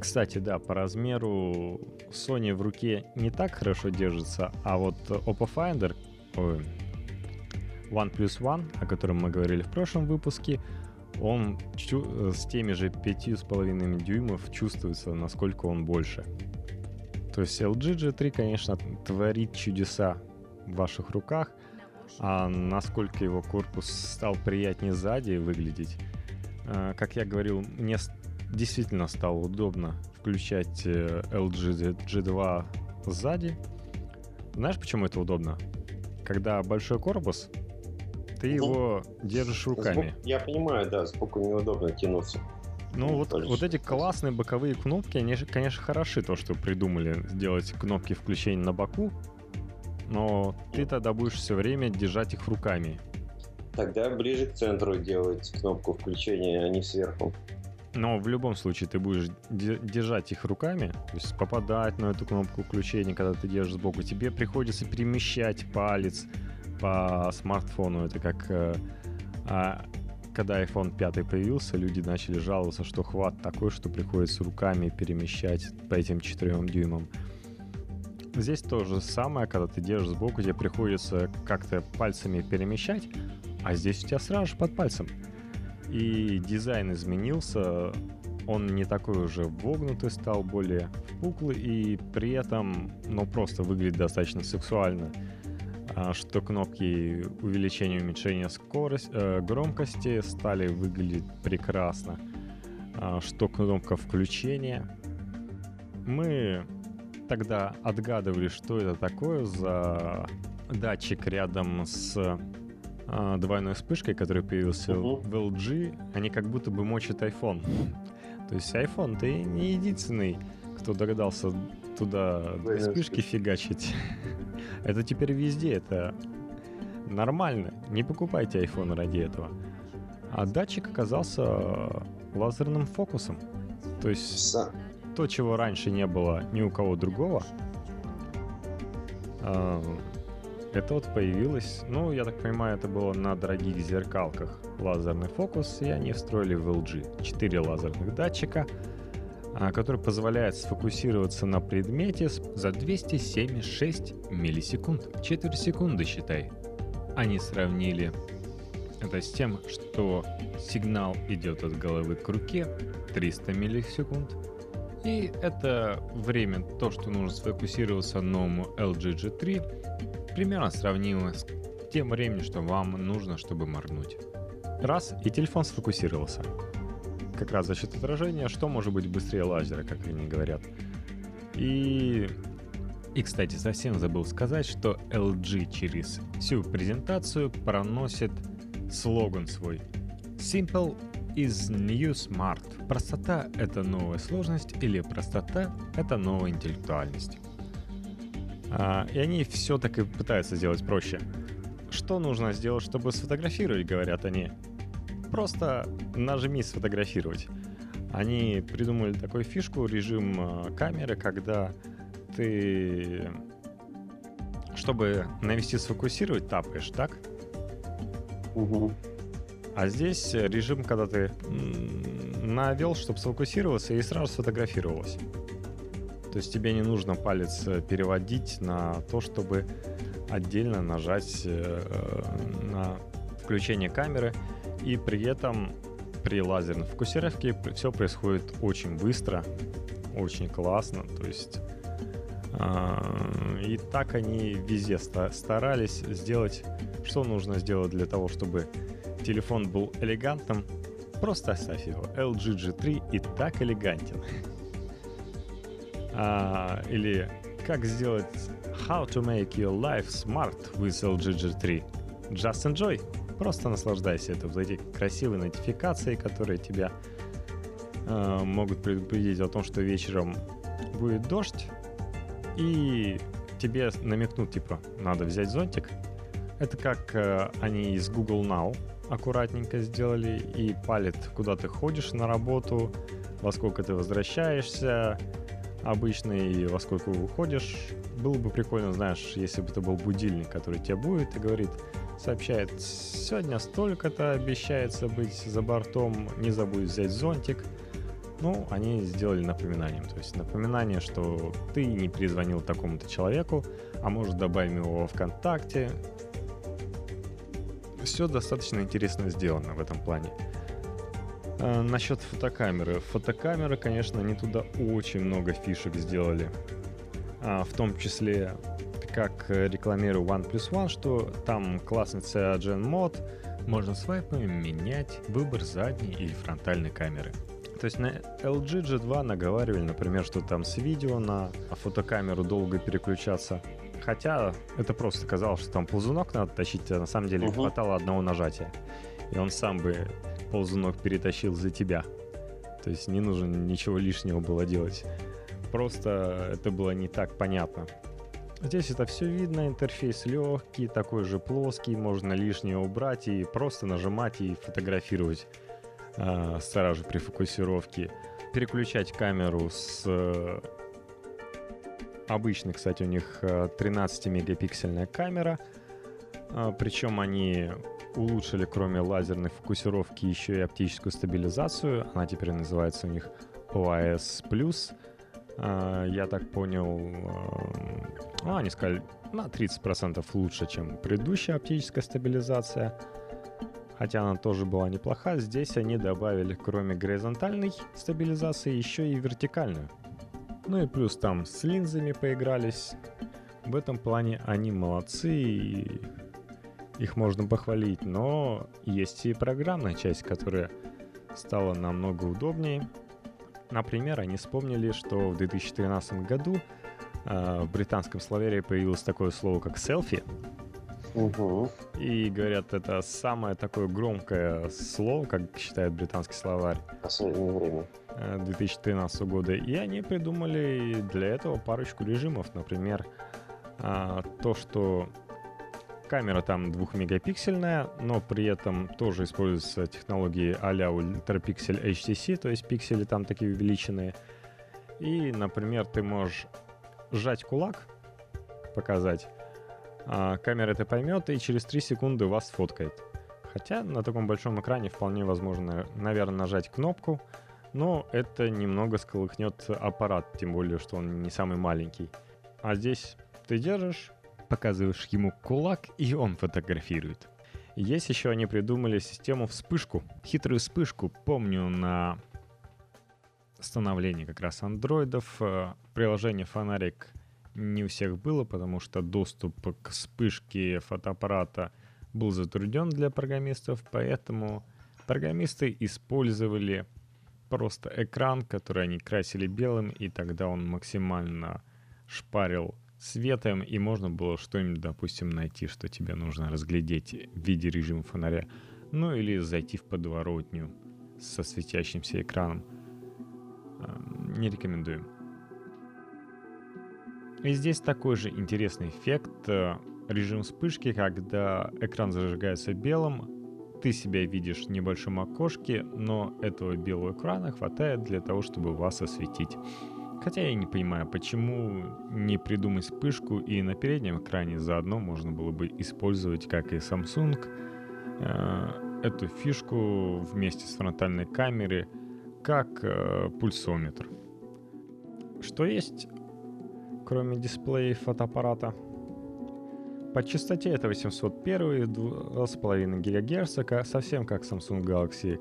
Кстати, да, по размеру Sony в руке не так хорошо держится, а вот Oppo Finder, ой, OnePlus One, о котором мы говорили в прошлом выпуске, он чу- с теми же 5,5 дюймов чувствуется, насколько он больше. То есть LG G3, конечно, творит чудеса в ваших руках, а насколько его корпус стал приятнее сзади выглядеть, э, как я говорил, мне действительно стало удобно включать э, LG G2 сзади. Знаешь, почему это удобно? Когда большой корпус, ты его держишь руками. Сбоку, я понимаю, да, сбоку неудобно тянуться. Ну, вот, вот эти классные боковые кнопки, они, конечно, хороши, то, что придумали сделать кнопки включения на боку, но ты тогда будешь все время держать их руками. Тогда ближе к центру делать кнопку включения, а не сверху. Но в любом случае ты будешь держать их руками, то есть попадать на эту кнопку включения, когда ты держишь сбоку. Тебе приходится перемещать палец по смартфону. Это как э, а, когда iPhone 5 появился, люди начали жаловаться, что хват такой, что приходится руками перемещать по этим 4 дюймам. Здесь то же самое, когда ты держишь сбоку, тебе приходится как-то пальцами перемещать, а здесь у тебя сразу же под пальцем. И дизайн изменился, он не такой уже вогнутый стал, более впуклый, и при этом, ну, просто выглядит достаточно сексуально. А, что кнопки увеличения и уменьшения скорости, э, громкости стали выглядеть прекрасно, а, что кнопка включения. Мы тогда отгадывали, что это такое за датчик рядом с а, двойной вспышкой, который появился uh-huh. в LG, они как будто бы мочат iPhone. То есть iPhone, ты не единственный, кто догадался туда вспышки фигачить. Это теперь везде, это нормально. Не покупайте iPhone ради этого. А датчик оказался лазерным фокусом. То есть то, чего раньше не было ни у кого другого, а, это вот появилось, ну, я так понимаю, это было на дорогих зеркалках лазерный фокус, и они встроили в LG. Четыре лазерных датчика — который позволяет сфокусироваться на предмете за 276 миллисекунд. Четверть секунды, считай. Они сравнили это с тем, что сигнал идет от головы к руке 300 миллисекунд. И это время, то, что нужно сфокусироваться новому LG G3, примерно сравнимо с тем временем, что вам нужно, чтобы моргнуть. Раз, и телефон сфокусировался как раз за счет отражения, что может быть быстрее лазера, как они говорят. И, и, кстати, совсем забыл сказать, что LG через всю презентацию проносит слоган свой. Simple is new smart. Простота — это новая сложность или простота — это новая интеллектуальность. А, и они все так и пытаются сделать проще. Что нужно сделать, чтобы сфотографировать, говорят они? Просто нажми сфотографировать. Они придумали такую фишку, режим э, камеры, когда ты, чтобы навести сфокусировать, тапаешь, так? Угу. А здесь режим, когда ты навел, чтобы сфокусироваться и сразу сфотографировалось. То есть тебе не нужно палец э, переводить на то, чтобы отдельно нажать э, на включение камеры. И при этом при лазерной фокусировке все происходит очень быстро, очень классно. То есть э, и так они везде старались сделать, что нужно сделать для того, чтобы телефон был элегантным. Просто оставь его. LG G3 и так элегантен. А, или как сделать How to make your life smart with LG G3. Just enjoy. Просто наслаждайся. Это вот эти красивые нотификации, которые тебя э, могут предупредить о том, что вечером будет дождь, и тебе намекнут, типа, надо взять зонтик. Это как э, они из Google Now аккуратненько сделали и палит, куда ты ходишь на работу, во сколько ты возвращаешься, обычно и во сколько уходишь. Было бы прикольно, знаешь, если бы это был будильник, который тебе будет и говорит, сообщает, сегодня столько-то обещается быть за бортом, не забудь взять зонтик. Ну, они сделали напоминанием. То есть напоминание, что ты не перезвонил такому-то человеку, а может добавим его во ВКонтакте. Все достаточно интересно сделано в этом плане. А, насчет фотокамеры. Фотокамеры, конечно, они туда очень много фишек сделали. А, в том числе, как рекламирую OnePlus One, что там классный Cyanogen мод, можно свайпами менять выбор задней или фронтальной камеры. То есть на LG G2 наговаривали, например, что там с видео на фотокамеру долго переключаться. Хотя это просто казалось, что там ползунок надо тащить, а на самом деле угу. хватало одного нажатия. И он сам бы ползунок перетащил за тебя. То есть не нужно ничего лишнего было делать. Просто это было не так понятно. Здесь это все видно, интерфейс легкий, такой же плоский, можно лишнее убрать и просто нажимать и фотографировать э, сразу при фокусировке. Переключать камеру с э, обычной, кстати, у них 13-мегапиксельная э, камера, э, причем они улучшили, кроме лазерной фокусировки, еще и оптическую стабилизацию. Она теперь называется у них OIS+. А, я так понял, ну, они сказали, на 30% лучше, чем предыдущая оптическая стабилизация. Хотя она тоже была неплоха. Здесь они добавили, кроме горизонтальной стабилизации, еще и вертикальную. Ну и плюс там с линзами поигрались. В этом плане они молодцы и их можно похвалить, но есть и программная часть, которая стала намного удобнее. Например, они вспомнили, что в 2013 году э, в британском словаре появилось такое слово, как селфи. Угу. И говорят, это самое такое громкое слово, как считает британский словарь. Последнее время. 2013 года. И они придумали для этого парочку режимов. Например, э, то, что Камера там двухмегапиксельная, но при этом тоже используются технологии а-ля ультрапиксель HTC, то есть пиксели там такие увеличенные. И, например, ты можешь сжать кулак, показать, а камера это поймет и через 3 секунды вас фоткает. Хотя на таком большом экране вполне возможно, наверное, нажать кнопку, но это немного сколыхнет аппарат, тем более, что он не самый маленький. А здесь ты держишь, показываешь ему кулак, и он фотографирует. Есть еще они придумали систему вспышку, хитрую вспышку. Помню на становлении как раз андроидов э, приложение «Фонарик» не у всех было, потому что доступ к вспышке фотоаппарата был затруднен для программистов, поэтому программисты использовали просто экран, который они красили белым, и тогда он максимально шпарил светом, и можно было что-нибудь, допустим, найти, что тебе нужно разглядеть в виде режима фонаря. Ну или зайти в подворотню со светящимся экраном. Эм, не рекомендую. И здесь такой же интересный эффект. Э, режим вспышки, когда экран зажигается белым, ты себя видишь в небольшом окошке, но этого белого экрана хватает для того, чтобы вас осветить. Хотя я не понимаю, почему не придумать вспышку и на переднем экране заодно можно было бы использовать, как и Samsung, э, эту фишку вместе с фронтальной камерой как э, пульсометр. Что есть, кроме дисплея фотоаппарата? По частоте это 801 2,5 ГГц, совсем как Samsung Galaxy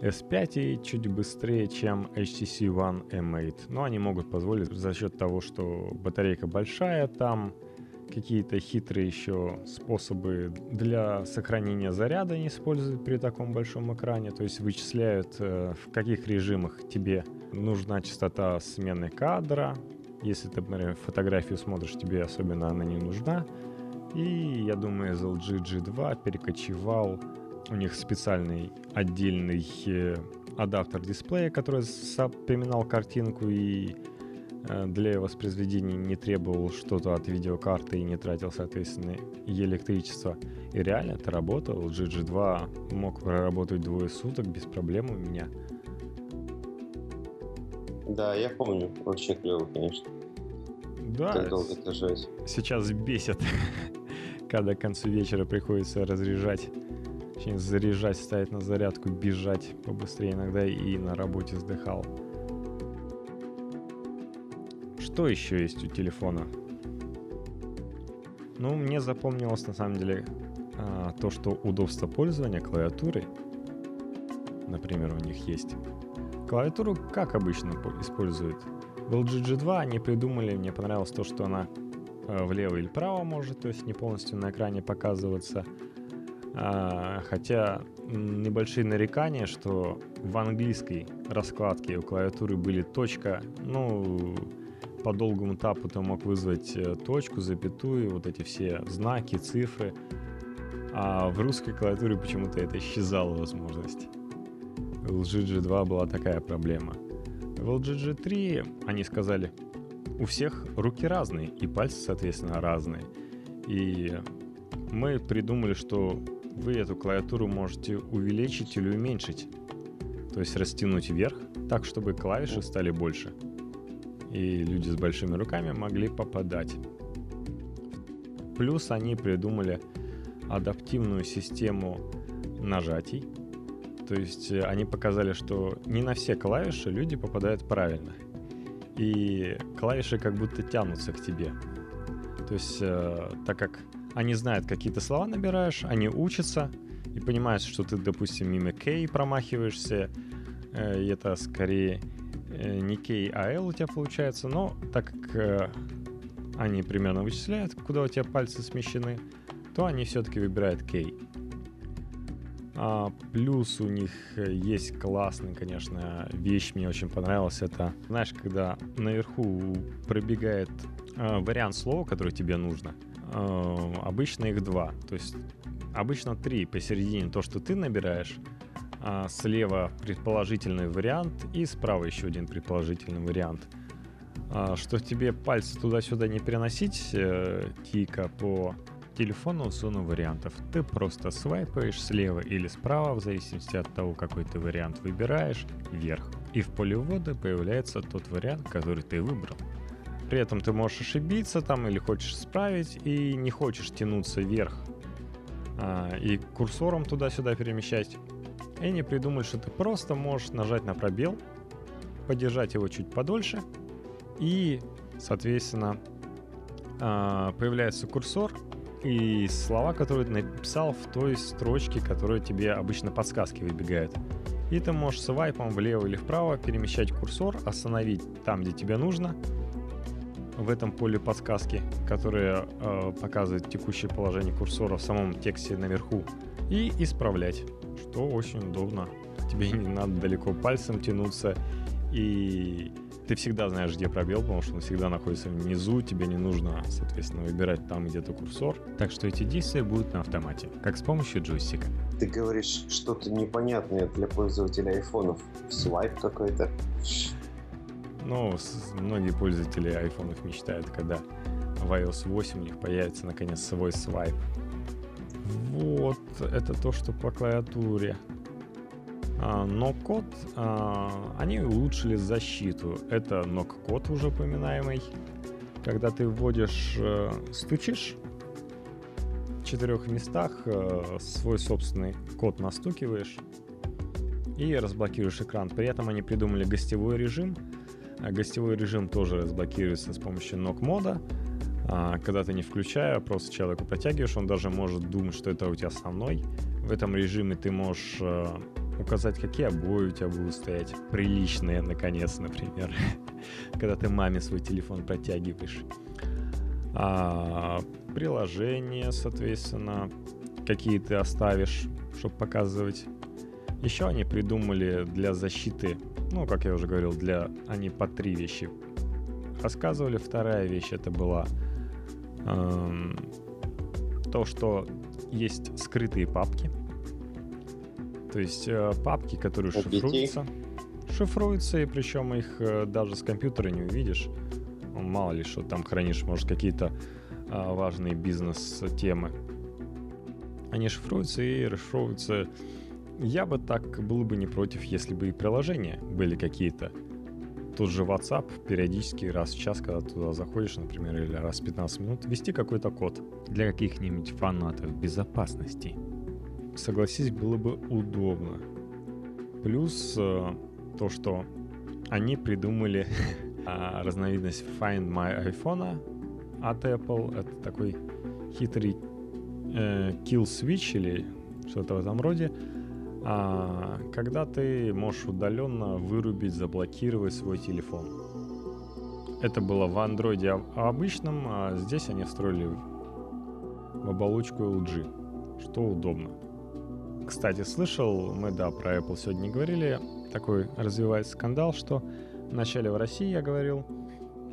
S5 и чуть быстрее, чем HTC One M8. Но они могут позволить за счет того, что батарейка большая, там какие-то хитрые еще способы для сохранения заряда они используют при таком большом экране, то есть вычисляют, э, в каких режимах тебе нужна частота смены кадра. Если ты, например, фотографию смотришь, тебе особенно она не нужна. И я думаю, из LG G2 перекочевал у них специальный отдельный э, адаптер дисплея, который запоминал картинку и э, для воспроизведения не требовал что-то от видеокарты и не тратил, соответственно, и электричество. И реально это работало. GG2 мог проработать двое суток без проблем у меня. Да, я помню. Вообще клево, конечно. Да. Как долго держать. Сейчас бесит, когда к концу вечера приходится разряжать Точнее, заряжать, ставить на зарядку, бежать побыстрее иногда и на работе вздыхал. Что еще есть у телефона? Ну, мне запомнилось на самом деле а, то, что удобство пользования клавиатурой, например, у них есть. Клавиатуру как обычно используют? В LG G2 они придумали, мне понравилось то, что она а, влево или вправо может, то есть не полностью на экране показываться. А, хотя небольшие нарекания, что в английской раскладке у клавиатуры были точка, ну, по долгому тапу ты мог вызвать э, точку, запятую, вот эти все знаки, цифры. А в русской клавиатуре почему-то это исчезала возможность. В LG G2 была такая проблема. В LG G3 они сказали, у всех руки разные, и пальцы, соответственно, разные. И мы придумали, что вы эту клавиатуру можете увеличить или уменьшить. То есть растянуть вверх, так, чтобы клавиши стали больше. И люди с большими руками могли попадать. Плюс они придумали адаптивную систему нажатий. То есть э, они показали, что не на все клавиши люди попадают правильно. И клавиши как будто тянутся к тебе. То есть, э, так как они знают, какие то слова набираешь, они учатся и понимают, что ты, допустим, мимо K промахиваешься, э, и это скорее э, не K, а L у тебя получается, но так как э, они примерно вычисляют, куда у тебя пальцы смещены, то они все-таки выбирают K. А, плюс у них есть классный, конечно, вещь, мне очень понравилась. Это, знаешь, когда наверху пробегает вариант слова, который тебе нужно, обычно их два. То есть обычно три посередине то, что ты набираешь, а слева предположительный вариант и справа еще один предположительный вариант. А, что тебе пальцы туда-сюда не переносить, э, тика по телефону зону вариантов. Ты просто свайпаешь слева или справа, в зависимости от того, какой ты вариант выбираешь, вверх. И в поле ввода появляется тот вариант, который ты выбрал. При этом ты можешь ошибиться там или хочешь справить и не хочешь тянуться вверх а, и курсором туда-сюда перемещать. И не придумали, что ты просто можешь нажать на пробел, подержать его чуть подольше и, соответственно, а, появляется курсор и слова, которые ты написал в той строчке, которая тебе обычно подсказки выбегает. И ты можешь свайпом влево или вправо перемещать курсор, остановить там, где тебе нужно, в этом поле подсказки, которое э, показывает текущее положение курсора в самом тексте наверху, и исправлять, что очень удобно. Тебе не надо далеко пальцем тянуться, и ты всегда знаешь, где пробел, потому что он всегда находится внизу, тебе не нужно, соответственно, выбирать там где-то курсор. Так что эти действия будут на автомате, как с помощью джойстика. Ты говоришь что-то непонятное для пользователя айфонов. Свайп какой-то. Ну, многие пользователи айфонов мечтают, когда в iOS 8 у них появится наконец свой свайп. Вот, это то, что по клавиатуре. А, но код, а, они улучшили защиту. Это нок-код уже упоминаемый. Когда ты вводишь, а, стучишь в четырех местах, а, свой собственный код настукиваешь, и разблокируешь экран. При этом они придумали гостевой режим. А гостевой режим тоже разблокируется с помощью нок-мода. А, когда ты не включая, просто человеку протягиваешь, он даже может думать, что это у тебя основной. В этом режиме ты можешь э, указать, какие обои у тебя будут стоять. Приличные, наконец, например. когда ты маме свой телефон протягиваешь. А, приложения, соответственно, какие ты оставишь, чтобы показывать. Еще они придумали для защиты, ну, как я уже говорил, для они по три вещи рассказывали. Вторая вещь это была эм, то, что есть скрытые папки. То есть э, папки, которые шифруются. Шифруются, и причем их э, даже с компьютера не увидишь. Мало ли, что там хранишь, может, какие-то э, важные бизнес-темы. Они шифруются и расшифровываются. Я бы так был бы не против, если бы и приложения были какие-то. Тот же WhatsApp периодически раз в час, когда туда заходишь, например, или раз в 15 минут, ввести какой-то код для каких-нибудь фанатов безопасности. Согласись, было бы удобно. Плюс э, то, что они придумали а, разновидность Find My iPhone от Apple. Это такой хитрый э, kill switch или что-то в этом роде, а, когда ты можешь удаленно вырубить, заблокировать свой телефон. Это было в андроиде обычном, а здесь они встроили в оболочку LG, что удобно. Кстати, слышал, мы, да, про Apple сегодня говорили, такой развивается скандал, что вначале в России, я говорил,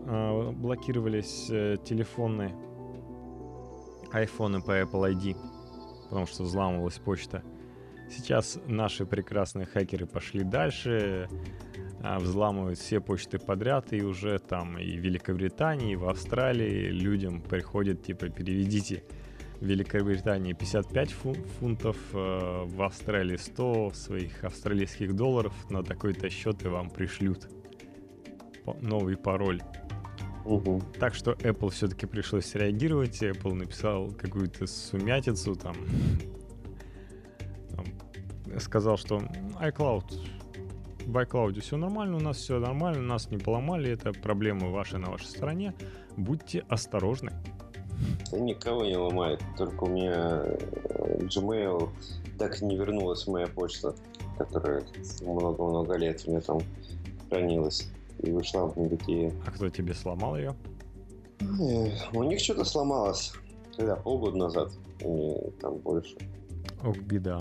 а, блокировались э, телефоны, айфоны по Apple ID, потому что взламывалась почта. Сейчас наши прекрасные хакеры пошли дальше, а, взламывают все почты подряд, и уже там и в Великобритании, и в Австралии людям приходит, типа, переведите в Великобритании 55 фунтов, э, в Австралии 100 своих австралийских долларов на такой-то счет и вам пришлют новый пароль. Угу. Так что Apple все-таки пришлось реагировать. Apple написал какую-то сумятицу там сказал, что iCloud, в iCloud все нормально, у нас все нормально, нас не поломали, это проблемы ваши на вашей стороне. Будьте осторожны. Да никого не ломает, только у меня э, Gmail так и не вернулась моя почта, которая много-много лет у меня там хранилась и вышла в небытие. А кто тебе сломал ее? У них что-то сломалось. Когда? Полгода назад. И там больше. Ох, беда.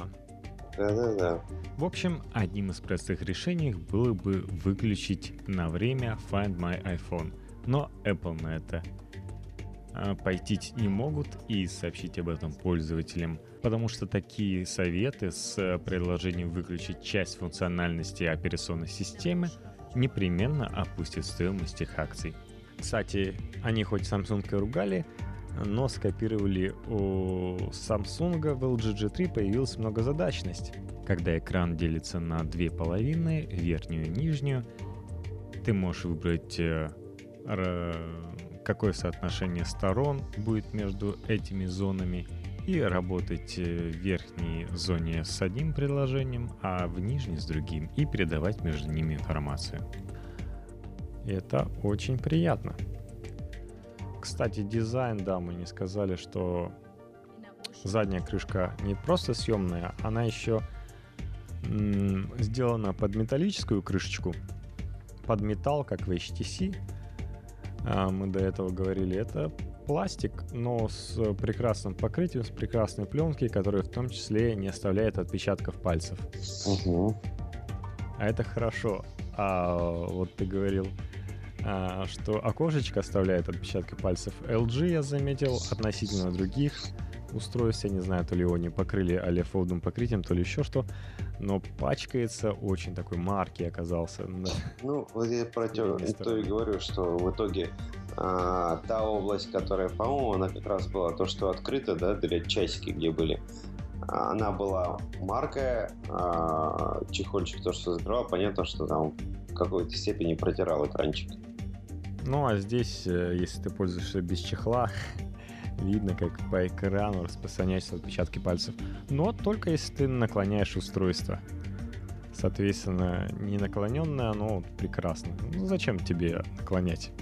Да-да-да. В общем, одним из простых решений было бы выключить на время Find My iPhone. Но Apple на это а, пойти не могут и сообщить об этом пользователям, потому что такие советы с предложением выключить часть функциональности операционной системы непременно опустят стоимость их акций. Кстати, они хоть Samsung и ругали, но скопировали у Samsung в LG G3 появилась многозадачность. Когда экран делится на две половины, верхнюю и нижнюю, ты можешь выбрать э, какое соотношение сторон будет между этими зонами и работать э, в верхней зоне с одним приложением, а в нижней с другим и передавать между ними информацию. Это очень приятно. Кстати, дизайн, да, мы не сказали, что задняя крышка не просто съемная, она еще м- сделана под металлическую крышечку, под металл, как в HTC. А, мы до этого говорили, это пластик, но с прекрасным покрытием, с прекрасной пленкой, которая в том числе не оставляет отпечатков пальцев. Угу. А это хорошо. А вот ты говорил, что окошечко оставляет отпечатки пальцев. LG я заметил относительно других устройств, я не знаю, то ли его не покрыли алифолдовым покрытием, то ли еще что, но пачкается очень такой марки оказался. Ну, вот я про то, то и говорю, что в итоге а, та область, которая, по-моему, она как раз была то, что открыта, да, для часики, где были. Она была маркая, а, чехольчик то, что закрывал, понятно, что там в какой-то степени протирал экранчик. Ну а здесь, э, если ты пользуешься без чехла, видно, как по экрану распространяются отпечатки пальцев. Но только если ты наклоняешь устройство. Соответственно, не наклоненное, но прекрасно. Ну, зачем тебе наклонять?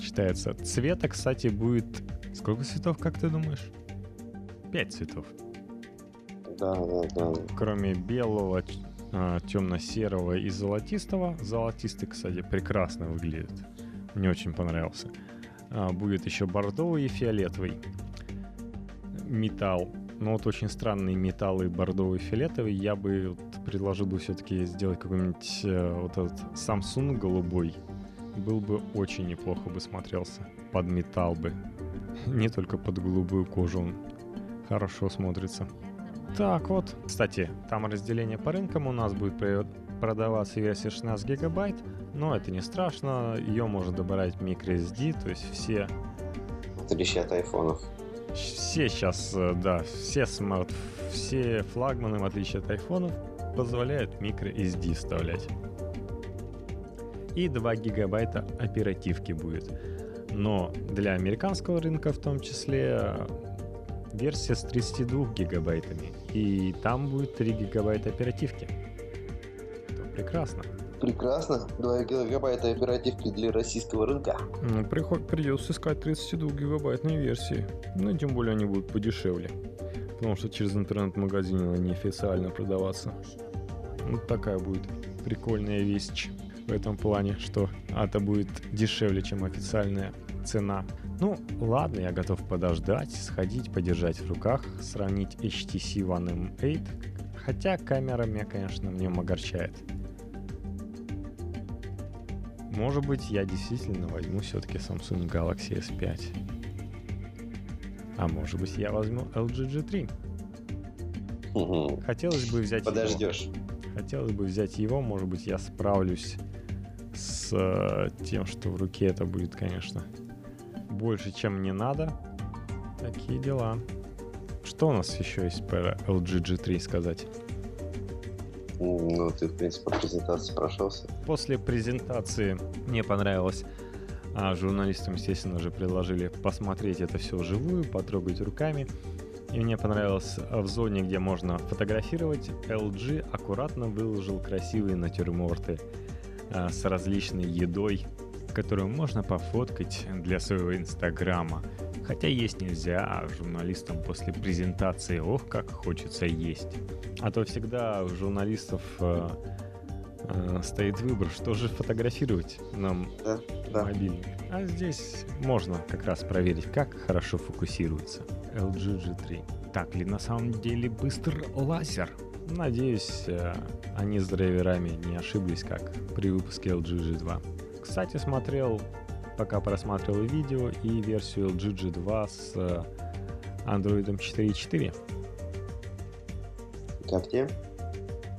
Считается. Цвета, кстати, будет... Сколько цветов, как ты думаешь? Пять цветов. Да, да, да. Кроме белого, а, темно-серого и золотистого. Золотистый, кстати, прекрасно выглядит. Мне очень понравился. А, будет еще бордовый и фиолетовый металл. Но вот очень странные металлы бордовый и фиолетовый. Я бы вот предложил бы все-таки сделать какой-нибудь э, вот этот Samsung голубой. Был бы очень неплохо бы смотрелся. Под металл бы. Не только под голубую кожу он хорошо смотрится. Так вот. Кстати, там разделение по рынкам у нас будет продаваться версия 16 гигабайт, но это не страшно, ее можно добавлять microSD, то есть все... Отличие от айфонов. Все сейчас, э, да, все смарт, все флагманы, в отличие от айфонов, позволяют microSD вставлять. И 2 гигабайта оперативки будет. Но для американского рынка в том числе версия с 32 гигабайтами. И там будет 3 гигабайта оперативки. Прекрасно. Прекрасно. 2 гигабайта оперативки для российского рынка. Ну, приход, придется искать 32 гигабайтные версии. Ну, тем более они будут подешевле. Потому что через интернет-магазин они официально продаваться. Вот такая будет прикольная вещь в этом плане, что это будет дешевле, чем официальная цена. Ну, ладно, я готов подождать, сходить, подержать в руках, сравнить HTC One M8, хотя камера меня, конечно, в нем огорчает. Может быть, я действительно возьму все-таки Samsung Galaxy S5. А может быть, я возьму LG G3. Угу. Хотелось бы взять Подождешь. Его. Хотелось бы взять его, может быть, я справлюсь с э, тем, что в руке это будет, конечно, больше, чем мне надо. Такие дела. Что у нас еще есть про LG G3 сказать? Ну, ты, в принципе, по презентации прошелся. После презентации мне понравилось. А журналистам, естественно же, предложили посмотреть это все вживую, потрогать руками. И мне понравилось в зоне, где можно фотографировать, LG аккуратно выложил красивые натюрморты а, с различной едой, которую можно пофоткать для своего инстаграма. Хотя есть нельзя, а журналистам после презентации, ох, как хочется есть. А то всегда у журналистов э, э, стоит выбор, что же фотографировать нам да, да. мобильник. А здесь можно как раз проверить, как хорошо фокусируется LG G3. Так ли на самом деле быстр лазер? Надеюсь, э, они с драйверами не ошиблись, как при выпуске LG G2. Кстати, смотрел, пока просматривал видео и версию LG G2 с э, Android 4.4. Как тебе?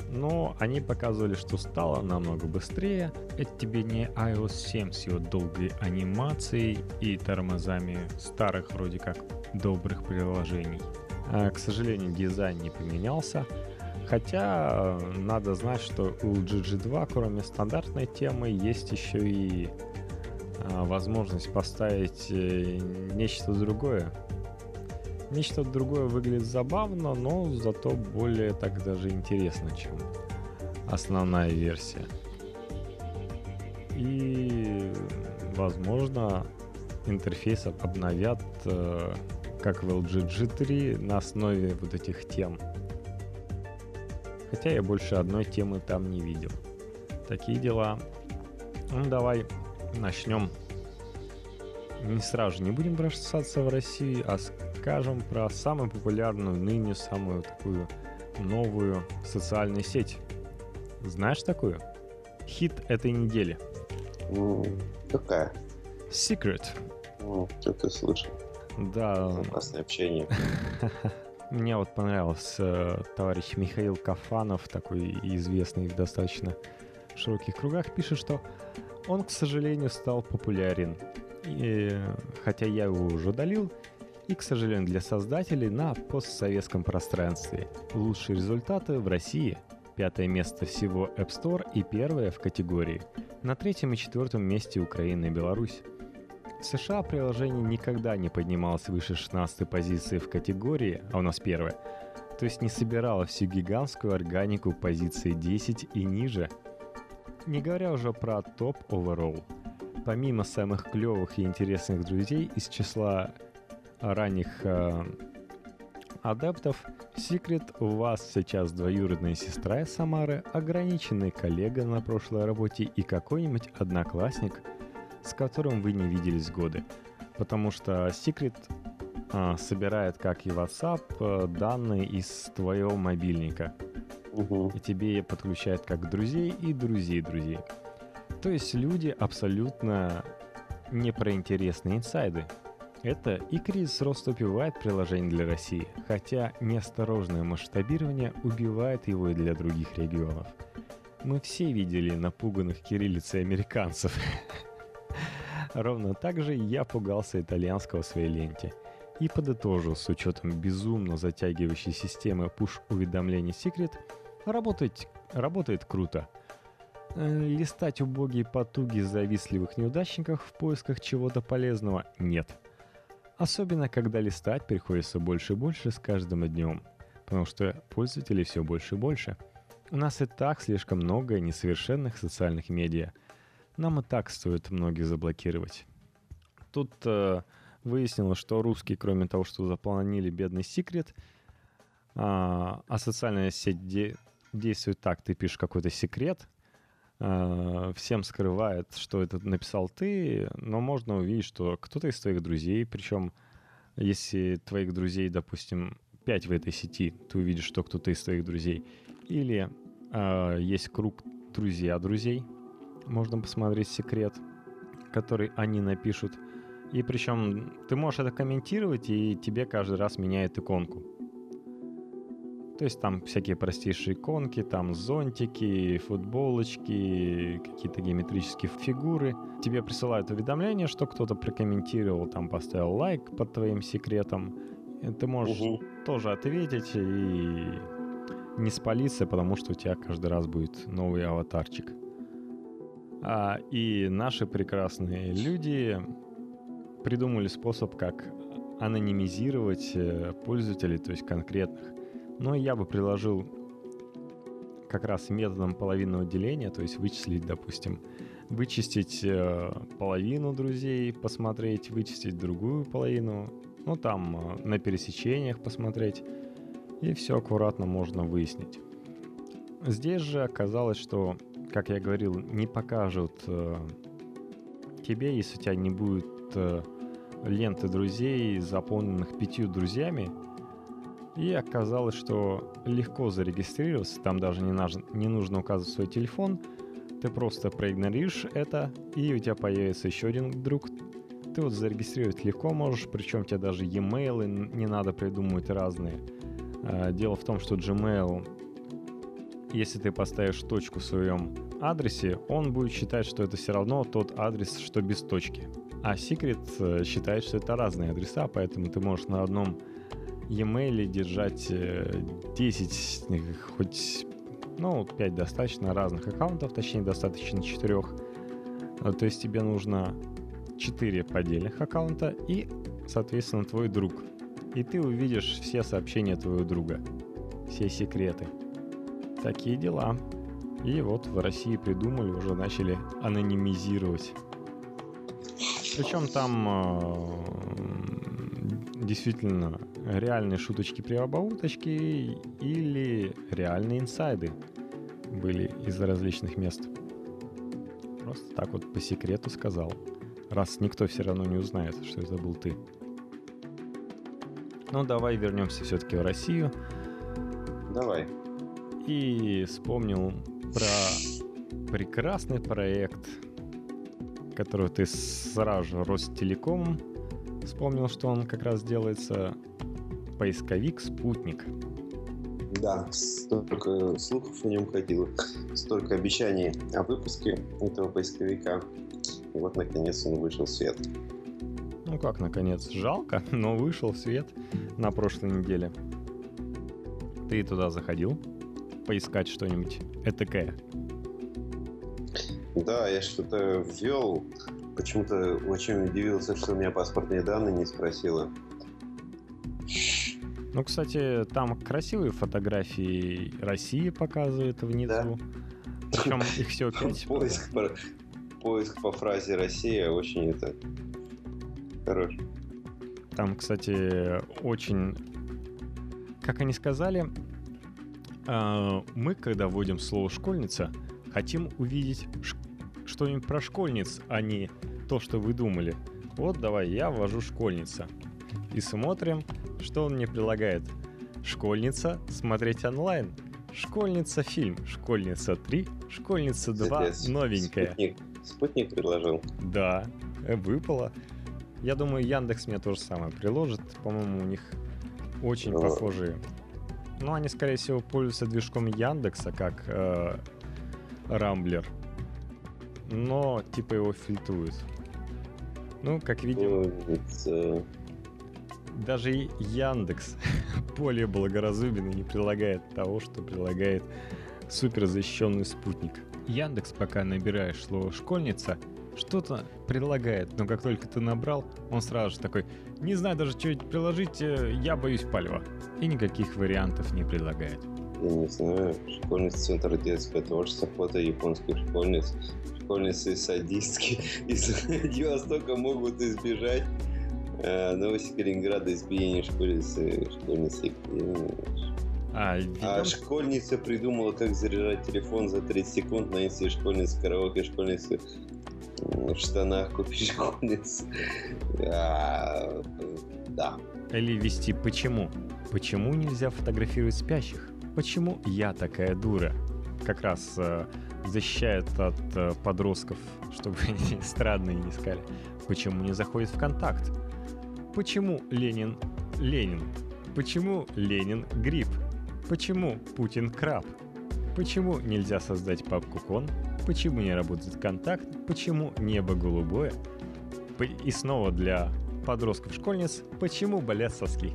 Но они показывали, что стало намного быстрее. Это тебе не iOS 7 с его долгой анимацией и тормозами старых вроде как добрых приложений. А, к сожалению, дизайн не поменялся. Хотя э, надо знать, что у GG2, кроме стандартной темы, есть еще и а, возможность поставить э, нечто другое. Нечто другое выглядит забавно, но зато более так даже интересно, чем основная версия. И, возможно, интерфейс обновят, э, как в LG G3, на основе вот этих тем – Хотя я больше одной темы там не видел. Такие дела. Ну, давай начнем. Не сразу не будем бросаться в Россию, а скажем про самую популярную ныне, самую такую новую социальную сеть. Знаешь такую? Хит этой недели. Mm, какая? Secret. Mm, что-то слышал. Да. Опасное общение. Мне вот понравился э, товарищ Михаил Кафанов, такой известный в достаточно широких кругах, пишет, что он, к сожалению, стал популярен. И, хотя я его уже удалил, и, к сожалению, для создателей на постсоветском пространстве. Лучшие результаты в России. Пятое место всего App Store и первое в категории. На третьем и четвертом месте Украина и Беларусь. В США приложение никогда не поднималось выше 16 позиции в категории, а у нас первое, То есть не собирала всю гигантскую органику позиции 10 и ниже. Не говоря уже про топ overall. Помимо самых клевых и интересных друзей из числа ранних э, адептов, Secret у вас сейчас двоюродная сестра из Самары, ограниченный коллега на прошлой работе и какой-нибудь одноклассник, с которым вы не виделись годы. Потому что Secret а, собирает, как и WhatsApp, э, данные из твоего мобильника. Угу. И тебе подключает как друзей и друзей друзей. То есть люди абсолютно не про интересные инсайды. Это и кризис роста убивает приложение для России, хотя неосторожное масштабирование убивает его и для других регионов. Мы все видели напуганных кириллицей американцев. Ровно так же я пугался итальянского своей ленте – и подытожу, с учетом безумно затягивающей системы push-уведомлений Secret, работает, работает круто. Э, листать убогие потуги завистливых неудачников в поисках чего-то полезного нет. Особенно, когда листать приходится больше и больше с каждым днем, потому что пользователей все больше и больше. У нас и так слишком много несовершенных социальных медиа. Нам и так стоит многих заблокировать. Тут э, Выяснилось, что русские, кроме того, что заполонили бедный секрет, а, а социальная сеть де- действует так, ты пишешь какой-то секрет, а, всем скрывает, что это написал ты, но можно увидеть, что кто-то из твоих друзей, причем если твоих друзей, допустим, 5 в этой сети, ты увидишь, что кто-то из твоих друзей, или э, есть круг друзья друзей, можно посмотреть секрет, который они напишут – и причем ты можешь это комментировать, и тебе каждый раз меняет иконку. То есть там всякие простейшие иконки, там зонтики, футболочки, какие-то геометрические фигуры. Тебе присылают уведомление, что кто-то прокомментировал, там поставил лайк под твоим секретом. И ты можешь угу. тоже ответить и не спалиться, потому что у тебя каждый раз будет новый аватарчик. А, и наши прекрасные люди придумали способ, как анонимизировать э, пользователей, то есть конкретных. Но я бы приложил как раз методом половинного деления, то есть вычислить, допустим, вычистить э, половину друзей, посмотреть, вычистить другую половину, ну там э, на пересечениях посмотреть, и все аккуратно можно выяснить. Здесь же оказалось, что, как я говорил, не покажут тебе, если у тебя не будет ленты друзей, заполненных пятью друзьями, и оказалось, что легко зарегистрироваться, там даже не, наж... не нужно указывать свой телефон, ты просто проигнорируешь это, и у тебя появится еще один друг. Ты вот зарегистрировать легко можешь, причем тебе даже e-mail не надо придумывать разные. А, дело в том, что Gmail, если ты поставишь точку в своем адресе, он будет считать, что это все равно тот адрес, что без точки. А Secret э, считает, что это разные адреса, поэтому ты можешь на одном e-mail держать 10, э, хоть, ну, 5 достаточно разных аккаунтов, точнее, достаточно 4. Э, то есть тебе нужно 4 поддельных аккаунта и, соответственно, твой друг. И ты увидишь все сообщения твоего друга, все секреты. Такие дела. И вот в России придумали, уже начали анонимизировать причем там э, действительно реальные шуточки-прибауточки или реальные инсайды были из различных мест. Просто так вот по секрету сказал. Раз никто все равно не узнает, что это был ты. Ну, давай вернемся все-таки в Россию. Давай. И вспомнил про прекрасный проект которую ты сразу же Ростелеком вспомнил, что он как раз делается поисковик «Спутник». Да, столько слухов о нем ходило, столько обещаний о выпуске этого поисковика. И вот, наконец, он вышел в свет. Ну как, наконец, жалко, но вышел в свет на прошлой неделе. Ты туда заходил? Поискать что-нибудь этакое? Да, я что-то ввел. Почему-то очень удивился, что у меня паспортные данные не спросила. Ну, кстати, там красивые фотографии России показывают внизу. Да. Причем их всего пять. Поиск по, поиск по фразе «Россия» очень это хорош. Там, кстати, очень... Как они сказали, мы, когда вводим слово «школьница», хотим увидеть что-нибудь про школьниц, а не то, что вы думали. Вот давай, я ввожу «школьница». И смотрим, что он мне предлагает. «Школьница» смотреть онлайн. «Школьница» фильм. «Школьница 3», «Школьница 2» новенькая. Спутник, спутник предложил. Да, э, выпало. Я думаю, Яндекс мне тоже самое приложит. По-моему, у них очень Но... похожие. Ну, они, скорее всего, пользуются движком Яндекса, как э, Рамблер. Но, типа, его фильтруют. Ну, как видим... Oh, даже Яндекс более благоразумен и не прилагает того, что прилагает суперзащищенный спутник. Яндекс, пока набираешь слово «школьница», что-то предлагает, но как только ты набрал, он сразу же такой, не знаю даже, что приложить, э, я боюсь палева. И никаких вариантов не предлагает. Я не знаю, школьный центр детского творчества, фото японских школьниц, школьницы садистки из Владивостока могут избежать э, новости Калининграда избиения школьницы, школьницы а, а школьница придумала, как заряжать телефон за 30 секунд на инсте школьницы караоке, школьницы в штанах купить школьниц. А, да. Или вести почему? Почему нельзя фотографировать спящих? Почему я такая дура? Как раз э, защищает от э, подростков, чтобы они странные не искали. Почему не заходит в контакт? Почему Ленин Ленин? Почему Ленин гриб? Почему Путин краб? Почему нельзя создать папку кон? Почему не работает контакт? Почему небо голубое? И снова для подростков-школьниц, почему болят соски?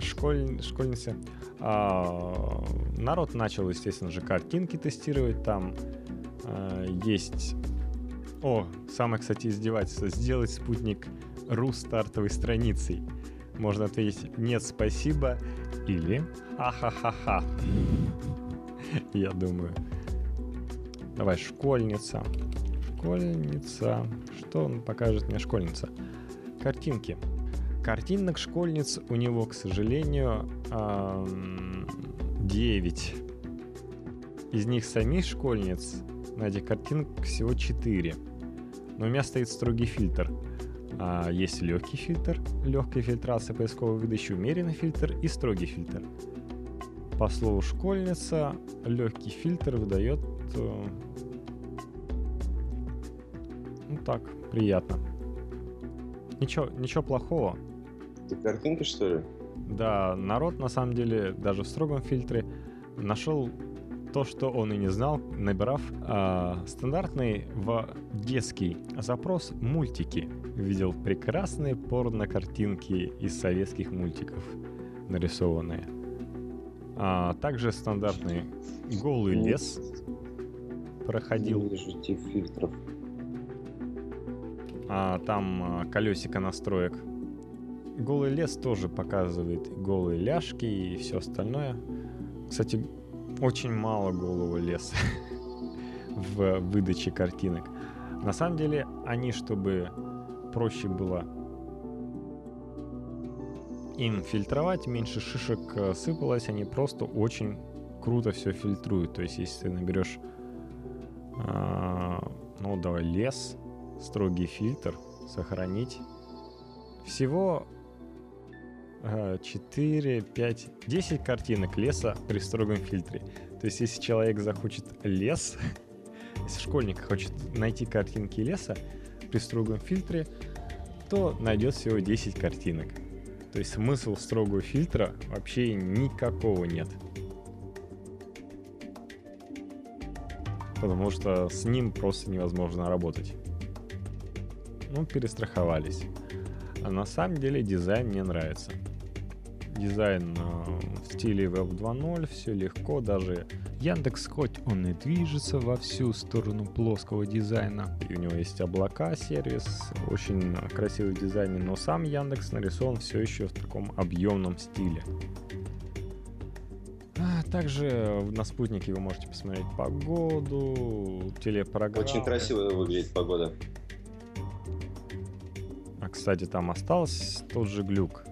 Школь, школьницы. А, народ начал, естественно же, картинки тестировать. Там а, есть... О, самое, кстати, издевательство. Сделать спутник ру стартовой страницей. Можно ответить «нет, спасибо» или Ахахаха. Я думаю. Давай, школьница. Школьница. Что он покажет мне школьница? Картинки. Картинок школьниц у него, к сожалению, 9. Из них самих школьниц на этих картинках всего 4. Но у меня стоит строгий фильтр. А, есть легкий фильтр, легкая фильтрация поисковой выдачи, умеренный фильтр и строгий фильтр. По слову школьница, легкий фильтр выдает... Э, ну так, приятно. Ничего, ничего плохого. Это картинка, что ли? Да, народ на самом деле даже в строгом фильтре нашел то, что он и не знал, набирав э, стандартный в детский запрос мультики. Видел прекрасные порно-картинки из советских мультиков нарисованные. А также стандартный голый лес проходил. Не фильтров. А, там а, колесико настроек. Голый лес тоже показывает голые ляжки и все остальное. Кстати, очень мало голого леса в выдаче картинок. На самом деле, они, чтобы проще было им фильтровать, меньше шишек э, сыпалось, они просто очень круто все фильтруют. То есть, если ты наберешь, э, ну давай, лес, строгий фильтр, сохранить, всего 4, 5, 10 картинок леса при строгом фильтре. То есть, если человек захочет лес, если школьник хочет найти картинки леса при строгом фильтре, то найдет всего 10 картинок. То есть смысл строгого фильтра вообще никакого нет. Потому что с ним просто невозможно работать. Ну, перестраховались. А на самом деле дизайн мне нравится. Дизайн э, в стиле Web 2.0, все легко, даже Яндекс хоть он и движется во всю сторону плоского дизайна, и у него есть облака сервис, очень красивый дизайн, но сам Яндекс нарисован все еще в таком объемном стиле. А, также на спутнике вы можете посмотреть погоду, телепрограммы. Очень красиво выглядит погода. А, кстати, там остался тот же глюк.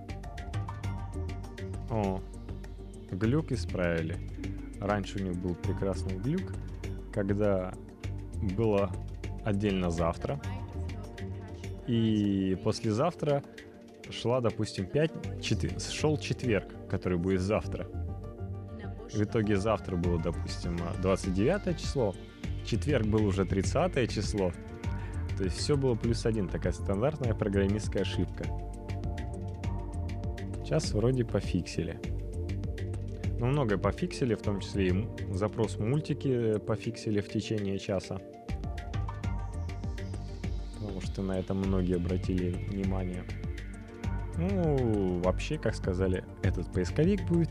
О, глюк исправили. Раньше у них был прекрасный глюк, когда было отдельно завтра, и послезавтра шла, допустим, 5, 4, шел четверг, который будет завтра. В итоге завтра было, допустим, 29 число, четверг был уже 30 число. То есть все было плюс один, такая стандартная программистская ошибка. Сейчас вроде пофиксили. Но многое пофиксили, в том числе и запрос мультики пофиксили в течение часа. Потому что на это многие обратили внимание. Ну, вообще, как сказали, этот поисковик будет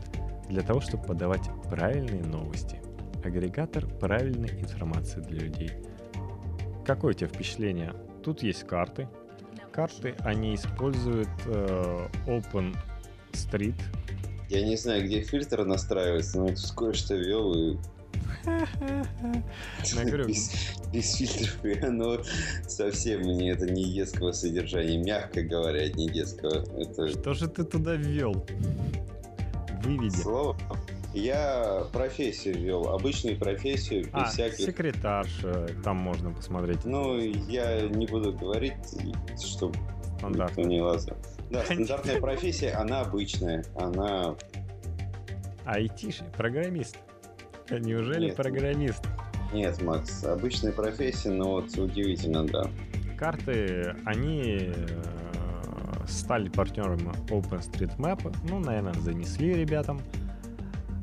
для того, чтобы подавать правильные новости. Агрегатор правильной информации для людей. Какое у тебя впечатление? Тут есть карты. Карты, они используют э, OpenStreet. Я не знаю, где фильтр настраивается, но кое-что ввел и без, без фильтров, и оно совсем мне это не детского содержания, мягко говоря, не детского. Это... Что же ты туда ввел? выведи. Слово. Я профессию ввел, обычную профессию, без а, всяких... секретарша, там можно посмотреть. Ну, я не буду говорить, чтобы никто не лазал. Да, стандартная профессия, она обычная, она... Айтишник, программист. Неужели Нет. программист? Нет, Макс, обычная профессия, но вот удивительно, да. Карты, они э, стали партнерами OpenStreetMap. Ну, наверное, занесли ребятам.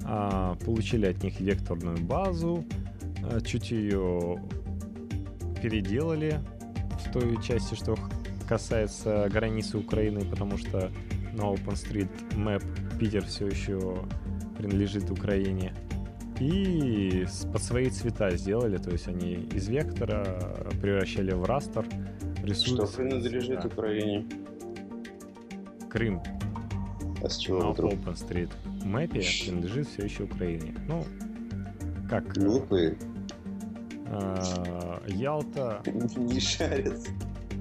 А, получили от них векторную базу. а, Чуть ее переделали в той части, что касается границы Украины, потому что на OpenStreetMap Питер все еще принадлежит Украине. И под свои цвета сделали, то есть они из вектора превращали в растер, рисуют Что принадлежит цвета. Украине? Крым А с чего на вдруг? OpenStreetMap принадлежит все еще Украине. Ну, как Глупые. э, Ялта, Не шарят.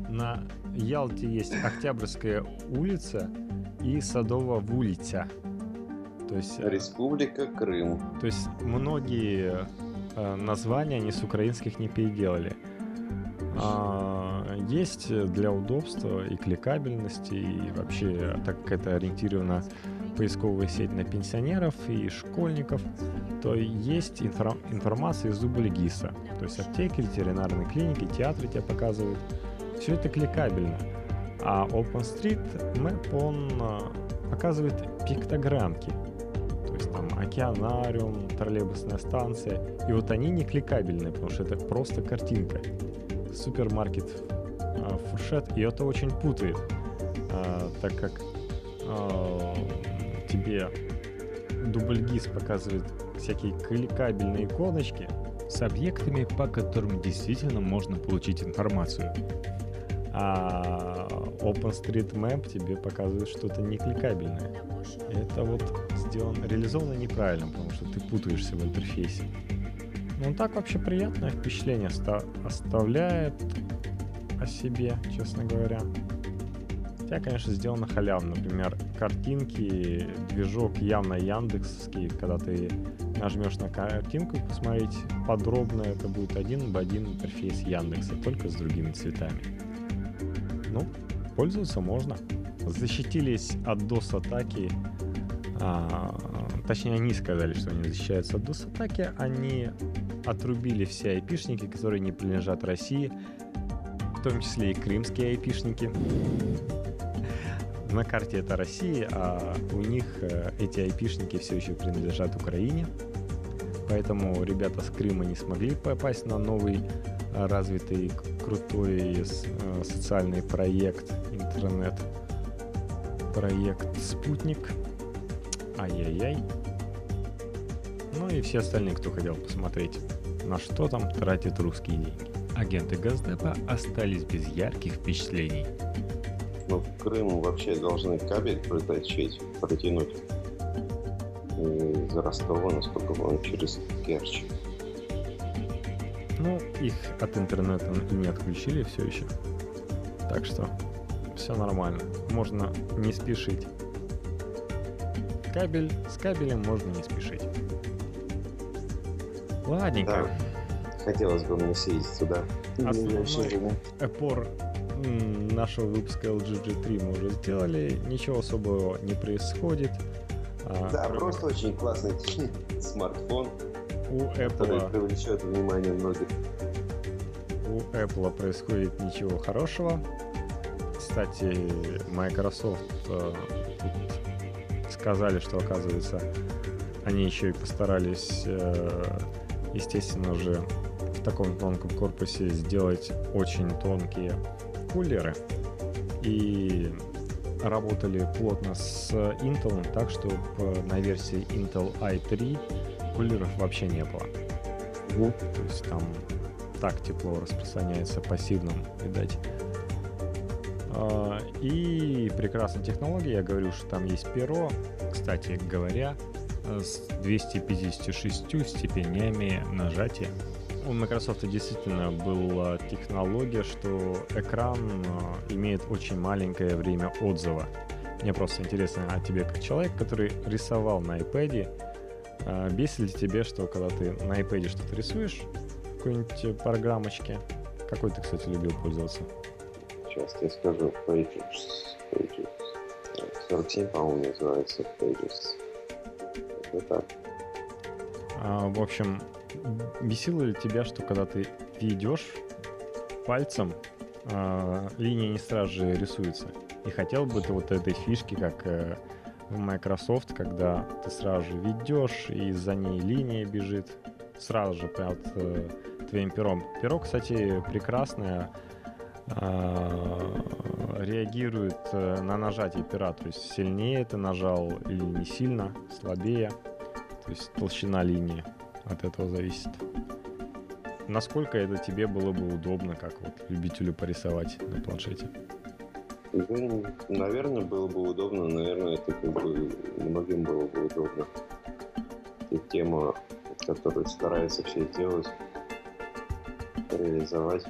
на Ялте есть Октябрьская улица и Садова улица. То есть, э, Республика Крым. то есть многие э, названия они с украинских не переделали. А, есть для удобства и кликабельности, и вообще, так как это ориентировано поисковая сеть на пенсионеров и школьников, то есть инфра- информация из Дубльгиса. То есть аптеки, ветеринарные клиники, театры тебя показывают. Все это кликабельно. А OpenStreetMap, он а, показывает пиктограммки. То есть там океанариум, троллейбусная станция. И вот они не кликабельные, потому что это просто картинка. Супермаркет а, фуршет. И это очень путает, а, так как тебе дубльгиз показывает всякие кликабельные иконочки с объектами, по которым действительно можно получить информацию. А OpenStreetMap тебе показывает что-то не кликабельное. И Это вот сделано, реализовано неправильно, потому что ты путаешься в интерфейсе. Ну так вообще приятное впечатление оста- оставляет о себе, честно говоря. Хотя, конечно, сделано халявно. Например, картинки, движок явно яндексский, когда ты нажмешь на картинку посмотреть подробно, это будет один в один интерфейс Яндекса, только с другими цветами. Ну, пользоваться можно. Защитились от DOS-атаки. а, точнее, они сказали, что они защищаются от DOS-атаки. Они отрубили все айпишники, которые не принадлежат России, в том числе и крымские айпишники. На карте это Россия, а у них э, эти айпишники все еще принадлежат Украине. Поэтому ребята с Крыма не смогли попасть на новый э, развитый крутой с- э, социальный проект интернет проект спутник Ай-яй-яй. Ну и все остальные, кто хотел посмотреть, на что там тратят русские деньги. Агенты Газдепа остались без ярких впечатлений. Ну, в Крым вообще должны кабель протащить, протянуть из Ростова, насколько он через Керчь. Ну, их от интернета и не отключили все еще. Так что все нормально. Можно не спешить. Кабель, с кабелем можно не спешить. Ладненько. Да. Хотелось бы мне съездить туда. Основной опор нашего выпуска LG G3 мы уже сделали. Ничего особого не происходит. А, да, кроме... просто очень классный смартфон, у Apple привлечет внимание многих. У Apple происходит ничего хорошего. Кстати, Microsoft э, сказали, что, оказывается, они еще и постарались, э, естественно же, в таком тонком корпусе сделать очень тонкие кулеры. И работали плотно с Intel, так что на версии Intel i3 кулеров вообще не было. Угу. То есть там так тепло распространяется пассивным, видать. А, и прекрасная технология, я говорю, что там есть перо, кстати говоря, с 256 степенями нажатия. У Microsoft действительно была технология, что экран а, имеет очень маленькое время отзыва. Мне просто интересно, а тебе как человек, который рисовал на iPad, а, бесит ли тебе, что когда ты на iPad что-то рисуешь, какой-нибудь программочке, какой ты, кстати, любил пользоваться? Сейчас я скажу Pages. Pages. 47, по-моему, называется Pages. Это так. А, в общем, бесило ли тебя, что когда ты ведешь пальцем, а, линия не сразу же рисуется? И хотел бы ты вот этой фишки, как э, в Microsoft, когда ты сразу же ведешь, и за ней линия бежит, сразу же под э, твоим пером. Перо, кстати, прекрасное, э, реагирует э, на нажатие пера, то есть сильнее ты нажал или не сильно, слабее, то есть толщина линии от этого зависит. Насколько это тебе было бы удобно, как вот любителю порисовать на планшете? Ну, наверное, было бы удобно, наверное, это как бы многим было бы удобно. И тема, которую старается все делать, реализовать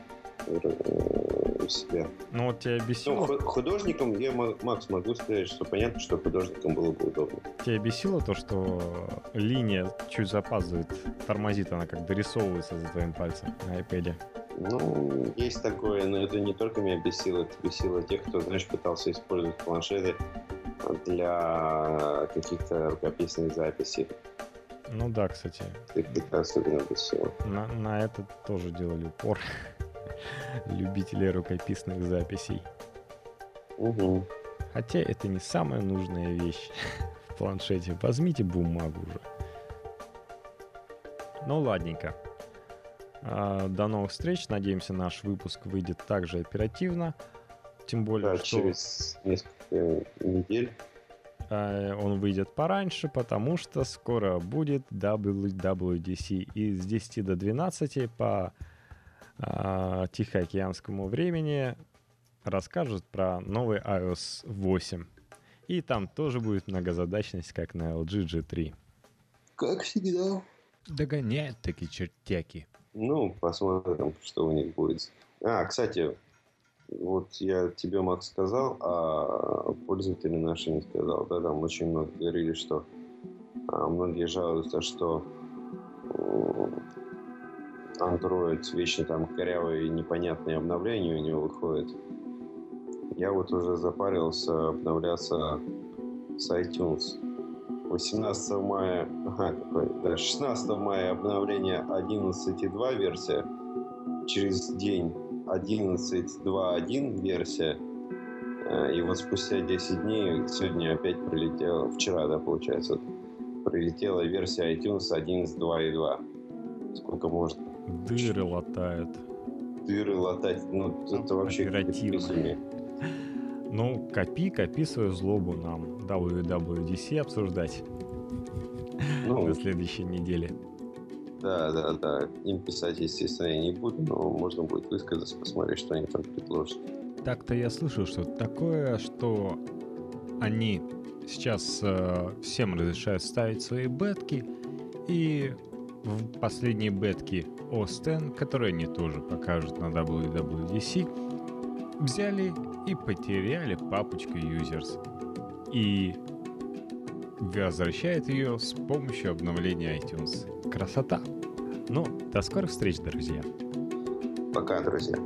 у себя. Ну вот тебя бесило? Ну, художником я, Макс, могу сказать, что понятно, что художникам было бы удобно. Тебя бесило то, что линия чуть запаздывает, тормозит она, как дорисовывается за твоим пальцем на iPad? Ну, есть такое, но это не только меня бесило, это бесило тех, кто, знаешь, пытался использовать планшеты для каких-то рукописных записей. Ну да, кстати. Это особенно бесило. На, на это тоже делали упор любители рукописных записей. Угу. Хотя это не самая нужная вещь в планшете. Возьмите бумагу уже. Ну ладненько. А, до новых встреч. Надеемся, наш выпуск выйдет также оперативно. Тем более, да, что... через несколько недель. А, он выйдет пораньше, потому что скоро будет WWDC. И с 10 до 12 по а, Тихоокеанскому времени расскажут про новый iOS 8. И там тоже будет многозадачность, как на LG G3. Как всегда. Догоняют такие чертяки. Ну, посмотрим, что у них будет. А, кстати, вот я тебе, Макс, сказал, а пользователи наши не сказал. Да, там очень много говорили, что а, многие жалуются, что Android вечно там корявые непонятные обновления у него выходят. Я вот уже запарился обновляться с iTunes. 18 мая, ага, какой, да, 16 мая обновление 11.2 версия, через день 11.2.1 версия, э, и вот спустя 10 дней, сегодня опять прилетела, вчера, да, получается, прилетела версия iTunes 11.2.2. Сколько может? Дыры латают. Дыры латать, ну, это вообще безумие. Ну, копи, копи свою злобу нам WWDC обсуждать. ну, на следующей неделе. Да, да, да. Им писать, естественно, я не буду, но можно будет высказаться, посмотреть, что они там предложат. Так-то я слышал, что такое, что они сейчас э, всем разрешают ставить свои бетки, и в последние бетки Остен, которые они тоже покажут на WWDC, взяли и потеряли папочку users. И возвращает ее с помощью обновления iTunes. Красота! Ну, до скорых встреч, друзья! Пока, друзья!